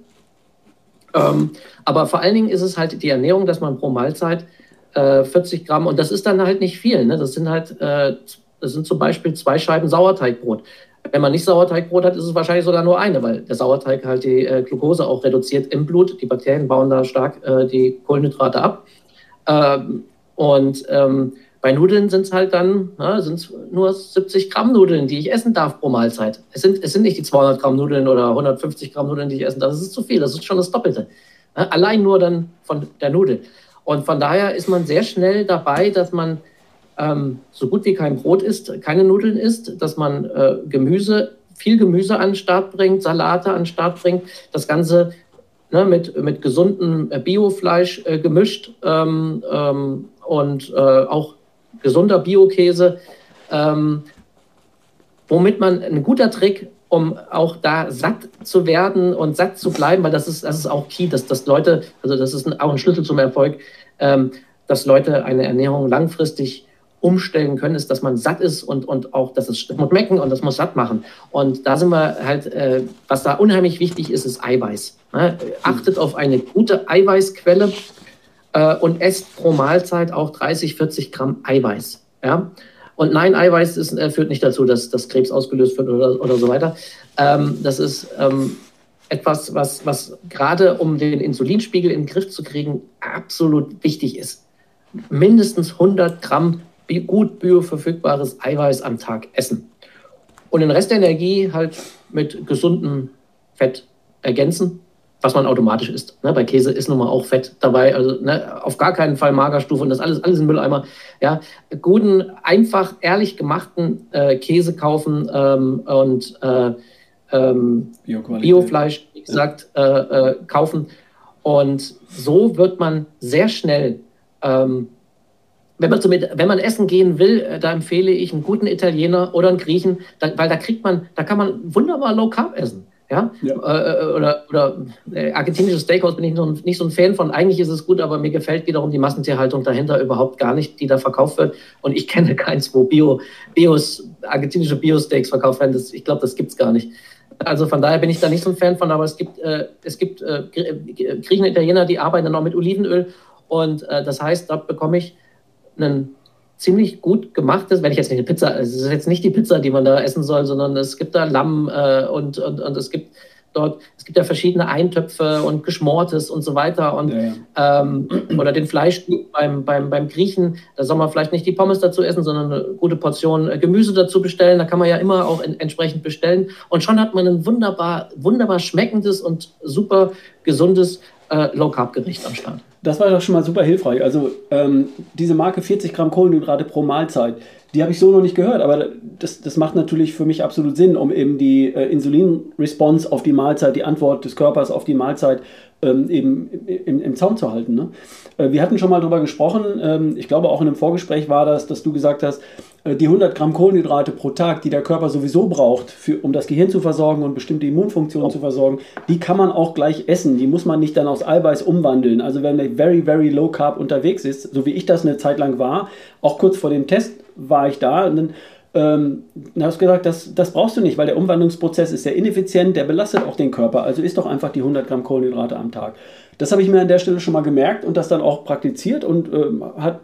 Ähm, aber vor allen Dingen ist es halt die Ernährung, dass man pro Mahlzeit 40 äh, Gramm, und das ist dann halt nicht viel. Ne? Das sind halt, äh, das sind zum Beispiel zwei Scheiben Sauerteigbrot. Wenn man nicht Sauerteigbrot hat, ist es wahrscheinlich sogar nur eine, weil der Sauerteig halt die äh, Glucose auch reduziert im Blut. Die Bakterien bauen da stark äh, die Kohlenhydrate ab. Ähm, und ähm, bei Nudeln sind es halt dann ja, sind's nur 70 Gramm Nudeln, die ich essen darf pro Mahlzeit. Es sind, es sind nicht die 200 Gramm Nudeln oder 150 Gramm Nudeln, die ich essen darf. Das ist zu viel, das ist schon das Doppelte. Ja, allein nur dann von der Nudel. Und von daher ist man sehr schnell dabei, dass man ähm, so gut wie kein Brot isst, keine Nudeln isst, dass man äh, Gemüse, viel Gemüse an den Start bringt, Salate an den Start bringt, das Ganze ne, mit, mit gesundem Biofleisch äh, gemischt ähm, ähm, und äh, auch gesunder Biokäse, ähm, womit man ein guter Trick, um auch da satt zu werden und satt zu bleiben, weil das ist, das ist auch key, dass, dass Leute, also das ist ein, auch ein Schlüssel zum Erfolg, ähm, dass Leute eine Ernährung langfristig umstellen können, ist, dass man satt ist und, und auch, dass es muss mecken und das muss satt machen. Und da sind wir halt, äh, was da unheimlich wichtig ist, ist Eiweiß. Ne? Achtet auf eine gute Eiweißquelle äh, und esst pro Mahlzeit auch 30, 40 Gramm Eiweiß. Ja? Und nein, Eiweiß ist, äh, führt nicht dazu, dass, dass Krebs ausgelöst wird oder, oder so weiter. Ähm, das ist ähm, etwas, was, was gerade um den Insulinspiegel in den Griff zu kriegen, absolut wichtig ist. Mindestens 100 Gramm gut bioverfügbares Eiweiß am Tag essen. Und den Rest der Energie halt mit gesundem Fett ergänzen, was man automatisch isst. Ne, bei Käse ist nun mal auch Fett dabei, also ne, auf gar keinen Fall Magerstufe und das alles, alles im Mülleimer. Ja, guten, einfach, ehrlich gemachten äh, Käse kaufen ähm, und äh, ähm, Biofleisch, wie gesagt, ja. äh, äh, kaufen. Und so wird man sehr schnell ähm, wenn man, zum, wenn man essen gehen will, äh, da empfehle ich einen guten Italiener oder einen Griechen, da, weil da kriegt man, da kann man wunderbar Low Carb essen. Ja? ja. Äh, äh, oder oder äh, argentinisches Steakhouse bin ich noch nicht so ein Fan von. Eigentlich ist es gut, aber mir gefällt wiederum die Massentierhaltung dahinter überhaupt gar nicht, die da verkauft wird. Und ich kenne keins, wo Bio, Bios, argentinische Bio-Steaks verkauft werden. Das, ich glaube, das gibt es gar nicht. Also von daher bin ich da nicht so ein Fan von, aber es gibt, äh, es gibt äh, Griechen, Italiener, die arbeiten auch mit Olivenöl. Und das heißt, da bekomme ich ein ziemlich gut gemachtes, wenn ich jetzt nicht eine Pizza, es ist jetzt nicht die Pizza, die man da essen soll, sondern es gibt da Lamm äh, und, und, und es gibt dort, es gibt ja verschiedene Eintöpfe und Geschmortes und so weiter und ja, ja. Ähm, oder den Fleisch beim, beim, beim Griechen, da soll man vielleicht nicht die Pommes dazu essen, sondern eine gute Portion äh, Gemüse dazu bestellen, da kann man ja immer auch in, entsprechend bestellen. Und schon hat man ein wunderbar, wunderbar schmeckendes und super gesundes äh, Low-Carb-Gericht am Start. Das war doch schon mal super hilfreich. Also ähm, diese Marke 40 Gramm Kohlenhydrate pro Mahlzeit, die habe ich so noch nicht gehört, aber das, das macht natürlich für mich absolut Sinn, um eben die äh, Insulin-Response auf die Mahlzeit, die Antwort des Körpers auf die Mahlzeit ähm, eben im, im, Zaum zu halten. Ne? Äh, wir hatten schon mal darüber gesprochen, ähm, ich glaube auch in einem Vorgespräch war das, dass du gesagt hast, die 100 Gramm Kohlenhydrate pro Tag, die der Körper sowieso braucht, für, um das Gehirn zu versorgen und bestimmte Immunfunktionen oh. zu versorgen, die kann man auch gleich essen. Die muss man nicht dann aus Eiweiß umwandeln. Also wenn man very, very low carb unterwegs ist, so wie ich das eine Zeit lang war, auch kurz vor dem Test war ich da und dann ähm, hast du gesagt, das, das brauchst du nicht, weil der Umwandlungsprozess ist sehr ineffizient, der belastet auch den Körper. Also isst doch einfach die 100 Gramm Kohlenhydrate am Tag. Das habe ich mir an der Stelle schon mal gemerkt und das dann auch praktiziert und ähm, hat,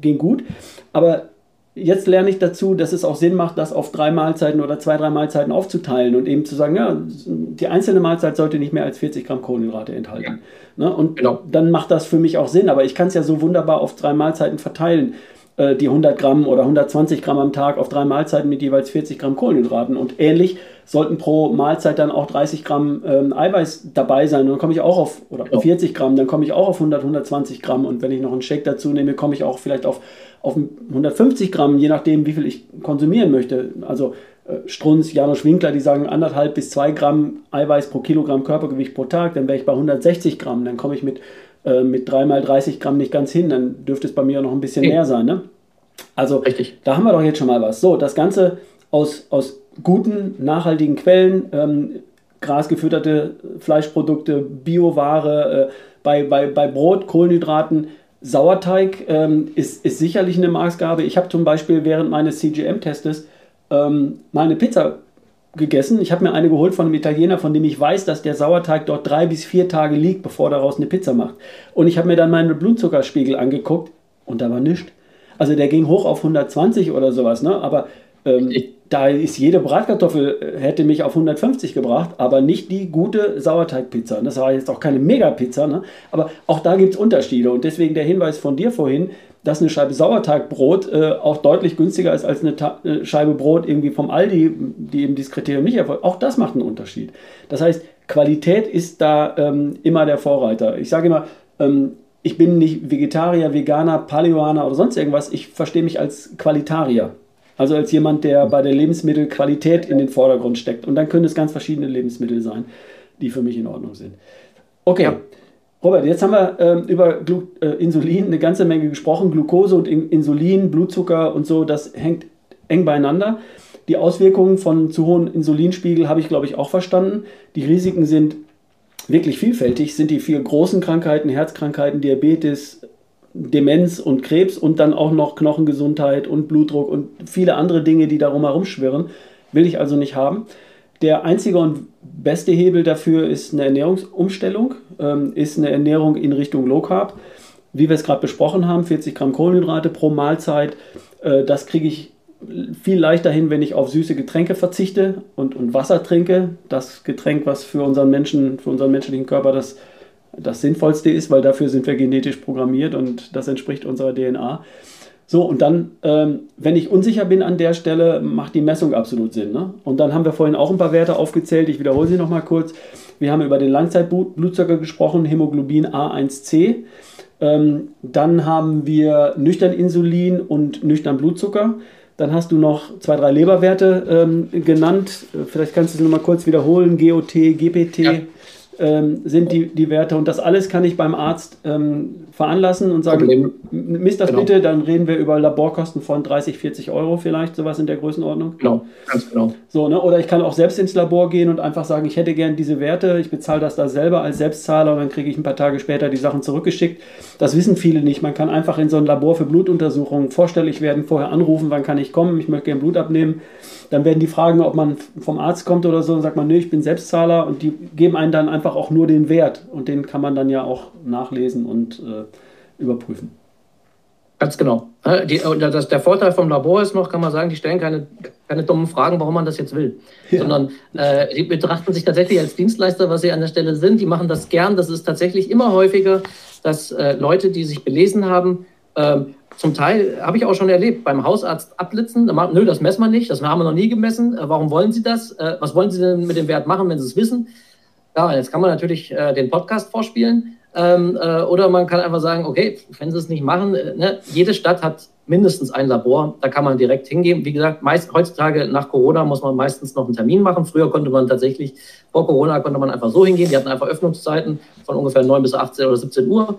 ging gut. Aber jetzt lerne ich dazu, dass es auch Sinn macht, das auf drei Mahlzeiten oder zwei, drei Mahlzeiten aufzuteilen und eben zu sagen, ja, die einzelne Mahlzeit sollte nicht mehr als 40 Gramm Kohlenhydrate enthalten. Ja. Ne? Und genau. dann macht das für mich auch Sinn, aber ich kann es ja so wunderbar auf drei Mahlzeiten verteilen, die 100 Gramm oder 120 Gramm am Tag auf drei Mahlzeiten mit jeweils 40 Gramm Kohlenhydraten. Und ähnlich sollten pro Mahlzeit dann auch 30 Gramm ähm, Eiweiß dabei sein. Und dann komme ich auch auf, oder ja. 40 Gramm, dann komme ich auch auf 100, 120 Gramm. Und wenn ich noch einen Shake dazu nehme, komme ich auch vielleicht auf auf 150 Gramm, je nachdem, wie viel ich konsumieren möchte. Also äh, Strunz, Janusz Winkler, die sagen anderthalb bis zwei Gramm Eiweiß pro Kilogramm Körpergewicht pro Tag, dann wäre ich bei 160 Gramm. Dann komme ich mit, äh, mit 3 mal 30 Gramm nicht ganz hin, dann dürfte es bei mir noch ein bisschen okay. mehr sein. Ne? Also Richtig. da haben wir doch jetzt schon mal was. So, das Ganze aus, aus guten, nachhaltigen Quellen, ähm, grasgefütterte Fleischprodukte, Bioware, äh, bei, bei, bei Brot, Kohlenhydraten, Sauerteig ähm, ist, ist sicherlich eine Maßgabe. Ich habe zum Beispiel während meines CGM-Testes ähm, mal eine Pizza gegessen. Ich habe mir eine geholt von einem Italiener, von dem ich weiß, dass der Sauerteig dort drei bis vier Tage liegt, bevor er daraus eine Pizza macht. Und ich habe mir dann meinen Blutzuckerspiegel angeguckt und da war nichts. Also der ging hoch auf 120 oder sowas, ne? Aber ähm, da ist jede Bratkartoffel, äh, hätte mich auf 150 gebracht, aber nicht die gute Sauerteigpizza. Das war jetzt auch keine Mega-Pizza, ne? aber auch da gibt es Unterschiede. Und deswegen der Hinweis von dir vorhin, dass eine Scheibe Sauerteigbrot äh, auch deutlich günstiger ist als eine, Ta eine Scheibe Brot irgendwie vom Aldi, die eben dieses Kriterium nicht erfolgt. Auch das macht einen Unterschied. Das heißt, Qualität ist da ähm, immer der Vorreiter. Ich sage immer, ähm, ich bin nicht Vegetarier, Veganer, Paleoaner oder sonst irgendwas. Ich verstehe mich als Qualitarier. Also als jemand, der bei der Lebensmittelqualität in den Vordergrund steckt. Und dann können es ganz verschiedene Lebensmittel sein, die für mich in Ordnung sind. Okay. Ja. Robert, jetzt haben wir ähm, über Glu äh, Insulin eine ganze Menge gesprochen. Glucose und in Insulin, Blutzucker und so, das hängt eng beieinander. Die Auswirkungen von zu hohen Insulinspiegel habe ich, glaube ich, auch verstanden. Die Risiken sind wirklich vielfältig. Sind die vier großen Krankheiten, Herzkrankheiten, Diabetes, Demenz und Krebs und dann auch noch Knochengesundheit und Blutdruck und viele andere Dinge, die darum herumschwirren, will ich also nicht haben. Der einzige und beste Hebel dafür ist eine Ernährungsumstellung, ähm, ist eine Ernährung in Richtung Low Carb. Wie wir es gerade besprochen haben, 40 Gramm Kohlenhydrate pro Mahlzeit. Äh, das kriege ich viel leichter hin, wenn ich auf süße Getränke verzichte und, und Wasser trinke. Das Getränk, was für unseren Menschen, für unseren menschlichen Körper das, das Sinnvollste ist, weil dafür sind wir genetisch programmiert und das entspricht unserer DNA. So, und dann, ähm, wenn ich unsicher bin an der Stelle, macht die Messung absolut Sinn. Ne? Und dann haben wir vorhin auch ein paar Werte aufgezählt. Ich wiederhole sie nochmal kurz. Wir haben über den Langzeitblutzucker gesprochen, Hämoglobin A1C. Ähm, dann haben wir nüchtern Insulin und nüchtern Blutzucker. Dann hast du noch zwei, drei Leberwerte ähm, genannt. Vielleicht kannst du sie nochmal kurz wiederholen. GOT, GPT. Ja ähm, sind die, die Werte. Und das alles kann ich beim Arzt ähm, veranlassen und sagen, Problem. misst das genau. bitte, dann reden wir über Laborkosten von 30, 40 Euro vielleicht, sowas in der Größenordnung. Genau, ganz genau. So, ne? Oder ich kann auch selbst ins Labor gehen und einfach sagen, ich hätte gern diese Werte, ich bezahle das da selber als Selbstzahler und dann kriege ich ein paar Tage später die Sachen zurückgeschickt. Das wissen viele nicht. Man kann einfach in so ein Labor für Blutuntersuchungen vorstellig werden, vorher anrufen, wann kann ich kommen, ich möchte gerne Blut abnehmen. Dann werden die fragen, ob man vom Arzt kommt oder so, und sagt man, nee, ich bin Selbstzahler und die geben einen dann einfach auch nur den Wert und den kann man dann ja auch nachlesen und äh, überprüfen. Ganz genau. Die, das, der Vorteil vom Labor ist noch, kann man sagen, die stellen keine, keine dummen Fragen, warum man das jetzt will, ja. sondern äh, die betrachten sich tatsächlich als Dienstleister, was sie an der Stelle sind. Die machen das gern. Das ist tatsächlich immer häufiger, dass äh, Leute, die sich belesen haben, ähm, zum Teil habe ich auch schon erlebt, beim Hausarzt abblitzen, nö, das messen wir nicht, das haben wir noch nie gemessen. Äh, warum wollen Sie das? Äh, was wollen Sie denn mit dem Wert machen, wenn Sie es wissen? Ja, jetzt kann man natürlich äh, den Podcast vorspielen. Ähm, oder man kann einfach sagen, okay, wenn Sie es nicht machen, ne, jede Stadt hat mindestens ein Labor, da kann man direkt hingehen. Wie gesagt, meist, heutzutage nach Corona muss man meistens noch einen Termin machen. Früher konnte man tatsächlich, vor Corona konnte man einfach so hingehen. Die hatten einfach Öffnungszeiten von ungefähr 9 bis 18 oder 17 Uhr.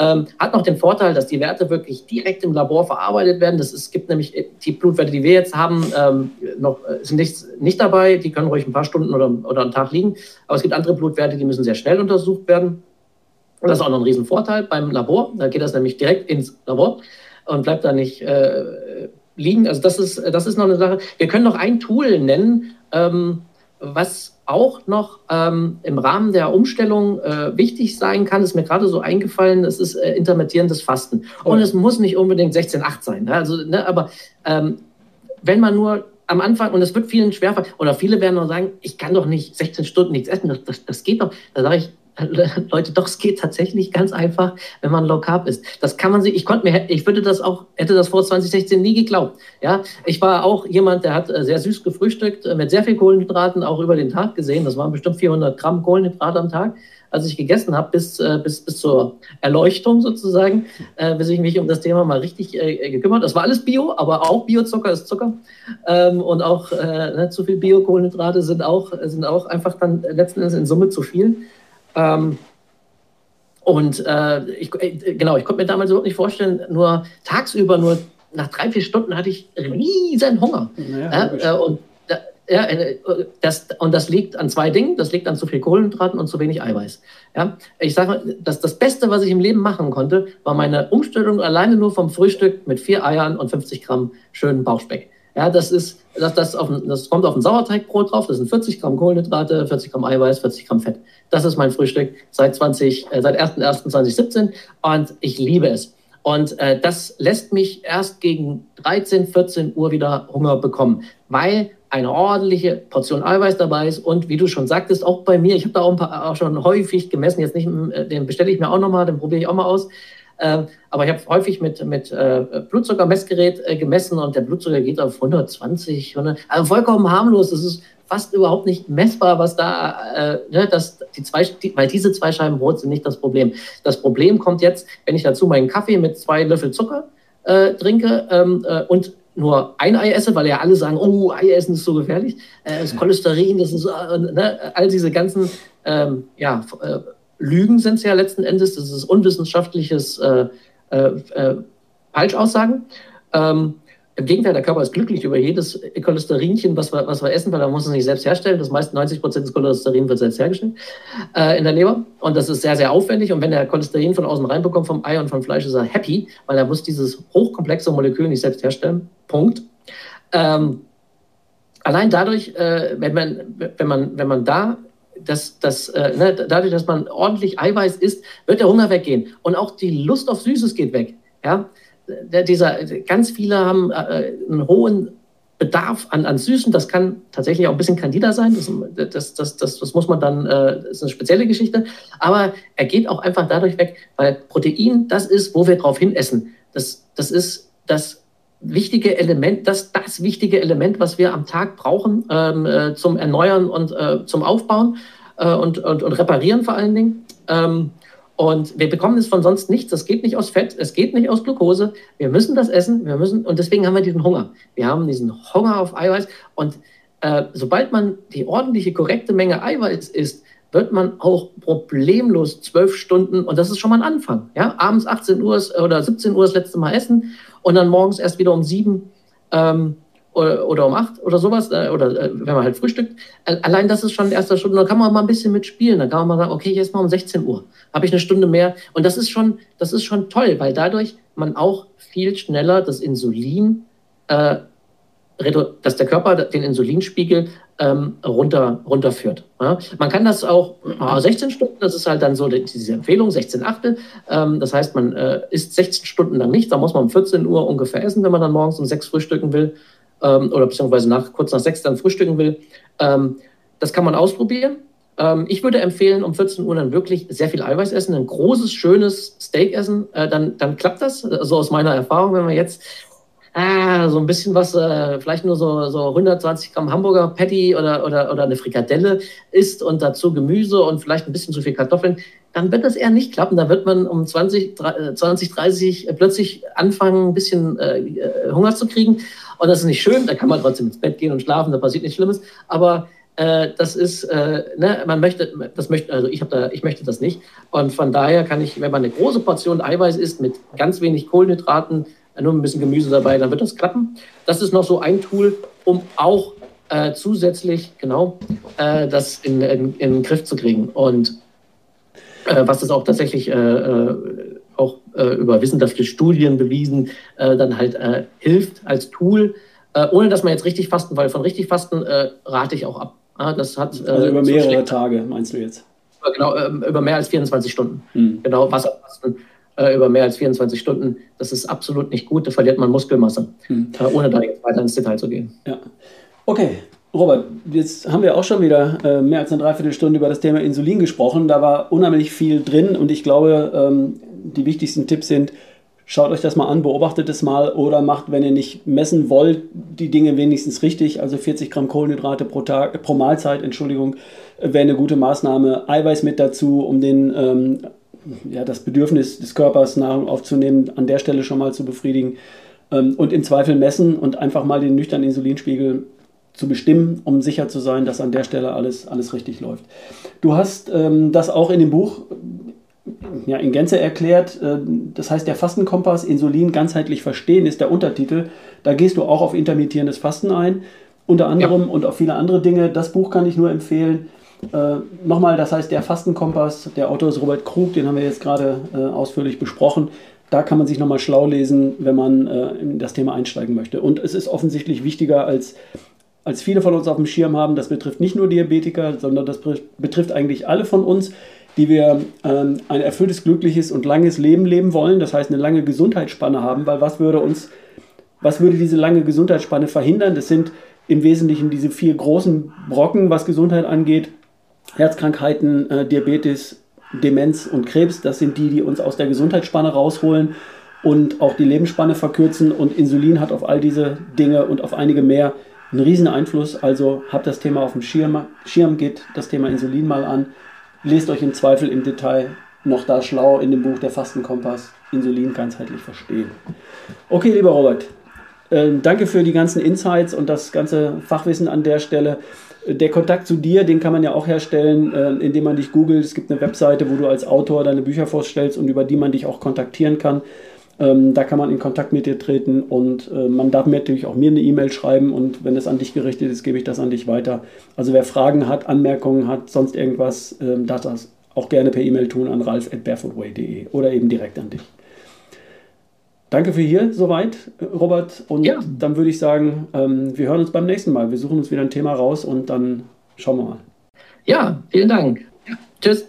Ähm, hat noch den Vorteil, dass die Werte wirklich direkt im Labor verarbeitet werden. Das ist, es gibt nämlich die Blutwerte, die wir jetzt haben, ähm, noch, äh, sind nicht, nicht dabei. Die können ruhig ein paar Stunden oder, oder einen Tag liegen. Aber es gibt andere Blutwerte, die müssen sehr schnell untersucht werden. Und das ist auch noch ein Riesenvorteil beim Labor. Da geht das nämlich direkt ins Labor und bleibt da nicht äh, liegen. Also das ist, das ist noch eine Sache. Wir können noch ein Tool nennen, ähm, was auch noch ähm, im Rahmen der Umstellung äh, wichtig sein kann, ist mir gerade so eingefallen, das ist äh, intermittierendes Fasten. Und es muss nicht unbedingt 16,8 sein. Ne? Also, ne, aber ähm, wenn man nur am Anfang, und es wird vielen schwerfallen, oder viele werden nur sagen, ich kann doch nicht 16 Stunden nichts essen, das, das, das geht doch. Da sage ich, Leute, doch, es geht tatsächlich ganz einfach, wenn man Low Carb ist. Das kann man sich, ich konnte mir, ich würde das auch, hätte das vor 2016 nie geglaubt. Ja, ich war auch jemand, der hat äh, sehr süß gefrühstückt, äh, mit sehr viel Kohlenhydraten auch über den Tag gesehen. Das waren bestimmt 400 Gramm Kohlenhydrate am Tag, als ich gegessen habe, bis, äh, bis, bis zur Erleuchtung sozusagen, bis ich mich um das Thema mal richtig gekümmert. Das war alles Bio, aber auch Biozucker ist Zucker. Ähm, und auch ne, zu viel Bio-Kohlenhydrate sind auch, sind auch einfach dann letzten Endes in Summe zu viel. Ähm, und äh, ich, äh, genau, ich konnte mir damals überhaupt nicht vorstellen, nur tagsüber, nur nach drei, vier Stunden hatte ich riesen Hunger. Ja, ja, äh, und, ja, äh, das, und das liegt an zwei Dingen. Das liegt an zu viel Kohlenhydraten und zu wenig Eiweiß. Ja, ich sage mal, das, das Beste, was ich im Leben machen konnte, war meine Umstellung alleine nur vom Frühstück mit vier Eiern und 50 Gramm schönen Bauchspeck. Ja, das ist, das, das, auf, das kommt auf ein Sauerteigbrot drauf. Das sind 40 Gramm Kohlenhydrate, 40 Gramm Eiweiß, 40 Gramm Fett. Das ist mein Frühstück seit 20, äh, seit 1.1.2017 und ich liebe es. Und äh, das lässt mich erst gegen 13, 14 Uhr wieder Hunger bekommen, weil eine ordentliche Portion Eiweiß dabei ist und wie du schon sagtest, auch bei mir, ich habe da auch, paar, auch schon häufig gemessen, jetzt nicht, äh, den bestelle ich mir auch nochmal, den probiere ich auch mal aus. Äh, aber ich habe häufig mit, mit äh, Blutzuckermessgerät äh, gemessen und der Blutzucker geht auf 120, 100, also vollkommen harmlos. Das ist fast überhaupt nicht messbar, was da, äh, ne, das, die zwei, die, weil diese zwei Scheiben Brot sind nicht das Problem. Das Problem kommt jetzt, wenn ich dazu meinen Kaffee mit zwei Löffel Zucker äh, trinke ähm, äh, und nur ein Ei esse, weil ja alle sagen, oh, Ei essen ist so gefährlich. Äh, das Cholesterin, das ist ne, all diese ganzen ähm, ja, Lügen sind es ja letzten Endes. Das ist unwissenschaftliches äh, äh, äh, Falschaussagen. Ähm, Im Gegenteil, der Körper ist glücklich über jedes Cholesterinchen, was wir, was wir essen, weil er muss es nicht selbst herstellen. Das meiste 90 Prozent des Cholesterin wird selbst hergestellt äh, in der Leber. Und das ist sehr, sehr aufwendig. Und wenn er Cholesterin von außen reinbekommt, vom Ei und vom Fleisch, ist er happy, weil er muss dieses hochkomplexe Molekül nicht selbst herstellen. Punkt. Ähm, allein dadurch, äh, wenn, man, wenn, man, wenn man da das, das, äh, ne, dadurch, dass man ordentlich Eiweiß isst, wird der Hunger weggehen. Und auch die Lust auf Süßes geht weg. Ja? Der, dieser, ganz viele haben äh, einen hohen Bedarf an, an Süßen. Das kann tatsächlich auch ein bisschen Candida sein. Das, das, das, das, das muss man dann, äh, das ist eine spezielle Geschichte. Aber er geht auch einfach dadurch weg, weil Protein das ist, wo wir drauf hin essen. Das, das ist das wichtige Element, das, das wichtige Element, was wir am Tag brauchen ähm, äh, zum Erneuern und äh, zum Aufbauen äh, und, und, und, Reparieren vor allen Dingen. Ähm, und wir bekommen es von sonst nichts. Das geht nicht aus Fett, es geht nicht aus Glucose. Wir müssen das essen, wir müssen, und deswegen haben wir diesen Hunger. Wir haben diesen Hunger auf Eiweiß. Und äh, sobald man die ordentliche, korrekte Menge Eiweiß isst, wird man auch problemlos zwölf Stunden, und das ist schon mal ein Anfang, ja, abends 18 Uhr oder 17 Uhr das letzte Mal essen und dann morgens erst wieder um sieben ähm, oder, oder, um acht oder sowas, äh, oder äh, wenn man halt frühstückt. Allein das ist schon erster Stunde. Dann kann man mal ein bisschen mitspielen. Dann kann man mal sagen, okay, jetzt mal um 16 Uhr. Habe ich eine Stunde mehr. Und das ist schon, das ist schon toll, weil dadurch man auch viel schneller das Insulin äh, dass der Körper den Insulinspiegel ähm, runter, runterführt. Ja? Man kann das auch äh, 16 Stunden, das ist halt dann so diese Empfehlung, 16 Achtel. Ähm, das heißt, man äh, isst 16 Stunden lang nicht, da muss man um 14 Uhr ungefähr essen, wenn man dann morgens um 6 frühstücken will ähm, oder beziehungsweise nach, kurz nach 6 dann frühstücken will. Ähm, das kann man ausprobieren. Ähm, ich würde empfehlen, um 14 Uhr dann wirklich sehr viel Eiweiß essen, ein großes, schönes Steak essen, äh, dann, dann klappt das. So also aus meiner Erfahrung, wenn man jetzt ah, so ein bisschen was, äh, vielleicht nur so, so 120 Gramm Hamburger Patty oder, oder, oder eine Frikadelle isst und dazu Gemüse und vielleicht ein bisschen zu viel Kartoffeln, dann wird das eher nicht klappen. Da wird man um 20, 20 30 plötzlich anfangen, ein bisschen äh, äh, Hunger zu kriegen. Und das ist nicht schön, da kann man trotzdem ins Bett gehen und schlafen, da passiert nichts Schlimmes. Aber äh, das ist, äh, ne, man möchte, das möchte, also ich, da, ich möchte das nicht. Und von daher kann ich, wenn man eine große Portion Eiweiß isst mit ganz wenig Kohlenhydraten, nur ein bisschen Gemüse dabei, dann wird das klappen. Das ist noch so ein Tool, um auch äh, zusätzlich genau äh, das in, in, in, den Griff zu kriegen. Und äh, was das auch tatsächlich äh, äh, auch äh, über wissenschaftliche Studien bewiesen, dann halt hilft als Tool, ohne dass man jetzt richtig fasten, weil von richtig fasten rate ich auch ab. das hat, also über mehrere Tage, meinst du jetzt? Genau, über mehr als 24 Stunden. Hm. Genau, Wasserfasten äh, über mehr als 24 Stunden, das ist absolut nicht gut, da verliert man Muskelmasse, hm. äh, ohne da jetzt weiter ins Detail zu gehen. Ja. Okay, Robert, jetzt haben wir auch schon wieder äh, mehr als eine Dreiviertelstunde über das Thema Insulin gesprochen. Da war unheimlich viel drin und ich glaube, ähm, die wichtigsten Tipps sind, schaut euch das mal an, beobachtet es mal oder macht, wenn ihr nicht messen wollt, die Dinge wenigstens richtig. Also 40 Gramm Kohlenhydrate pro Tag, pro Mahlzeit, Entschuldigung, wäre eine gute Maßnahme. Eiweiß mit dazu, um den ähm, ja, das Bedürfnis des Körpers, Nahrung aufzunehmen, an der Stelle schon mal zu befriedigen ähm, und im Zweifel messen und einfach mal den nüchternen Insulinspiegel zu bestimmen, um sicher zu sein, dass an der Stelle alles, alles richtig läuft. Du hast ähm, das auch in dem Buch ja, in Gänze erklärt. Äh, das heißt, der Fastenkompass Insulin ganzheitlich verstehen ist der Untertitel. Da gehst du auch auf intermittierendes Fasten ein, unter anderem ja. und auf viele andere Dinge. Das Buch kann ich nur empfehlen. Äh, Nochmal, das heißt, der Fastenkompass, der Autor ist Robert Krug, den haben wir jetzt gerade äh, ausführlich besprochen. Da kann man sich nochmal schlau lesen, wenn man äh, in das Thema einsteigen möchte. Und es ist offensichtlich wichtiger, als, als viele von uns auf dem Schirm haben. Das betrifft nicht nur Diabetiker, sondern das betrifft eigentlich alle von uns, die wir ähm, ein erfülltes, glückliches und langes Leben leben wollen, das heißt eine lange Gesundheitsspanne haben, weil was würde uns, was würde diese lange Gesundheitsspanne verhindern? Das sind im Wesentlichen diese vier großen Brocken, was Gesundheit angeht. Herzkrankheiten, äh, Diabetes, Demenz und Krebs, das sind die, die uns aus der Gesundheitsspanne rausholen und auch die Lebensspanne verkürzen. Und Insulin hat auf all diese Dinge und auf einige mehr einen riesen Einfluss. Also habt das Thema auf dem Schirm, Schirm geht das Thema Insulin mal an. Lest euch im Zweifel im Detail noch da schlau in dem Buch Der Fastenkompass Insulin ganzheitlich verstehen. Okay, lieber Robert, äh, danke für die ganzen Insights und das ganze Fachwissen an der Stelle. Der Kontakt zu dir, den kann man ja auch herstellen, äh, indem man dich googelt. Es gibt eine Webseite, wo du als Autor deine Bücher vorstellst und über die man dich auch kontaktieren kann. Ähm, da kann man in Kontakt mit dir treten und äh, man darf mir natürlich auch mir eine E-Mail schreiben und wenn es an dich gerichtet ist, gebe ich das an dich weiter. Also wer Fragen hat, Anmerkungen hat, sonst irgendwas, ähm, darf das auch gerne per E-Mail tun an ralf.barefootway.de oder eben direkt an dich. Danke für hier soweit, Robert. Und ja. dann würde ich sagen, ähm, wir hören uns beim nächsten Mal. Wir suchen uns wieder ein Thema raus und dann schauen wir mal. Ja, vielen Dank. Ja. Tschüss.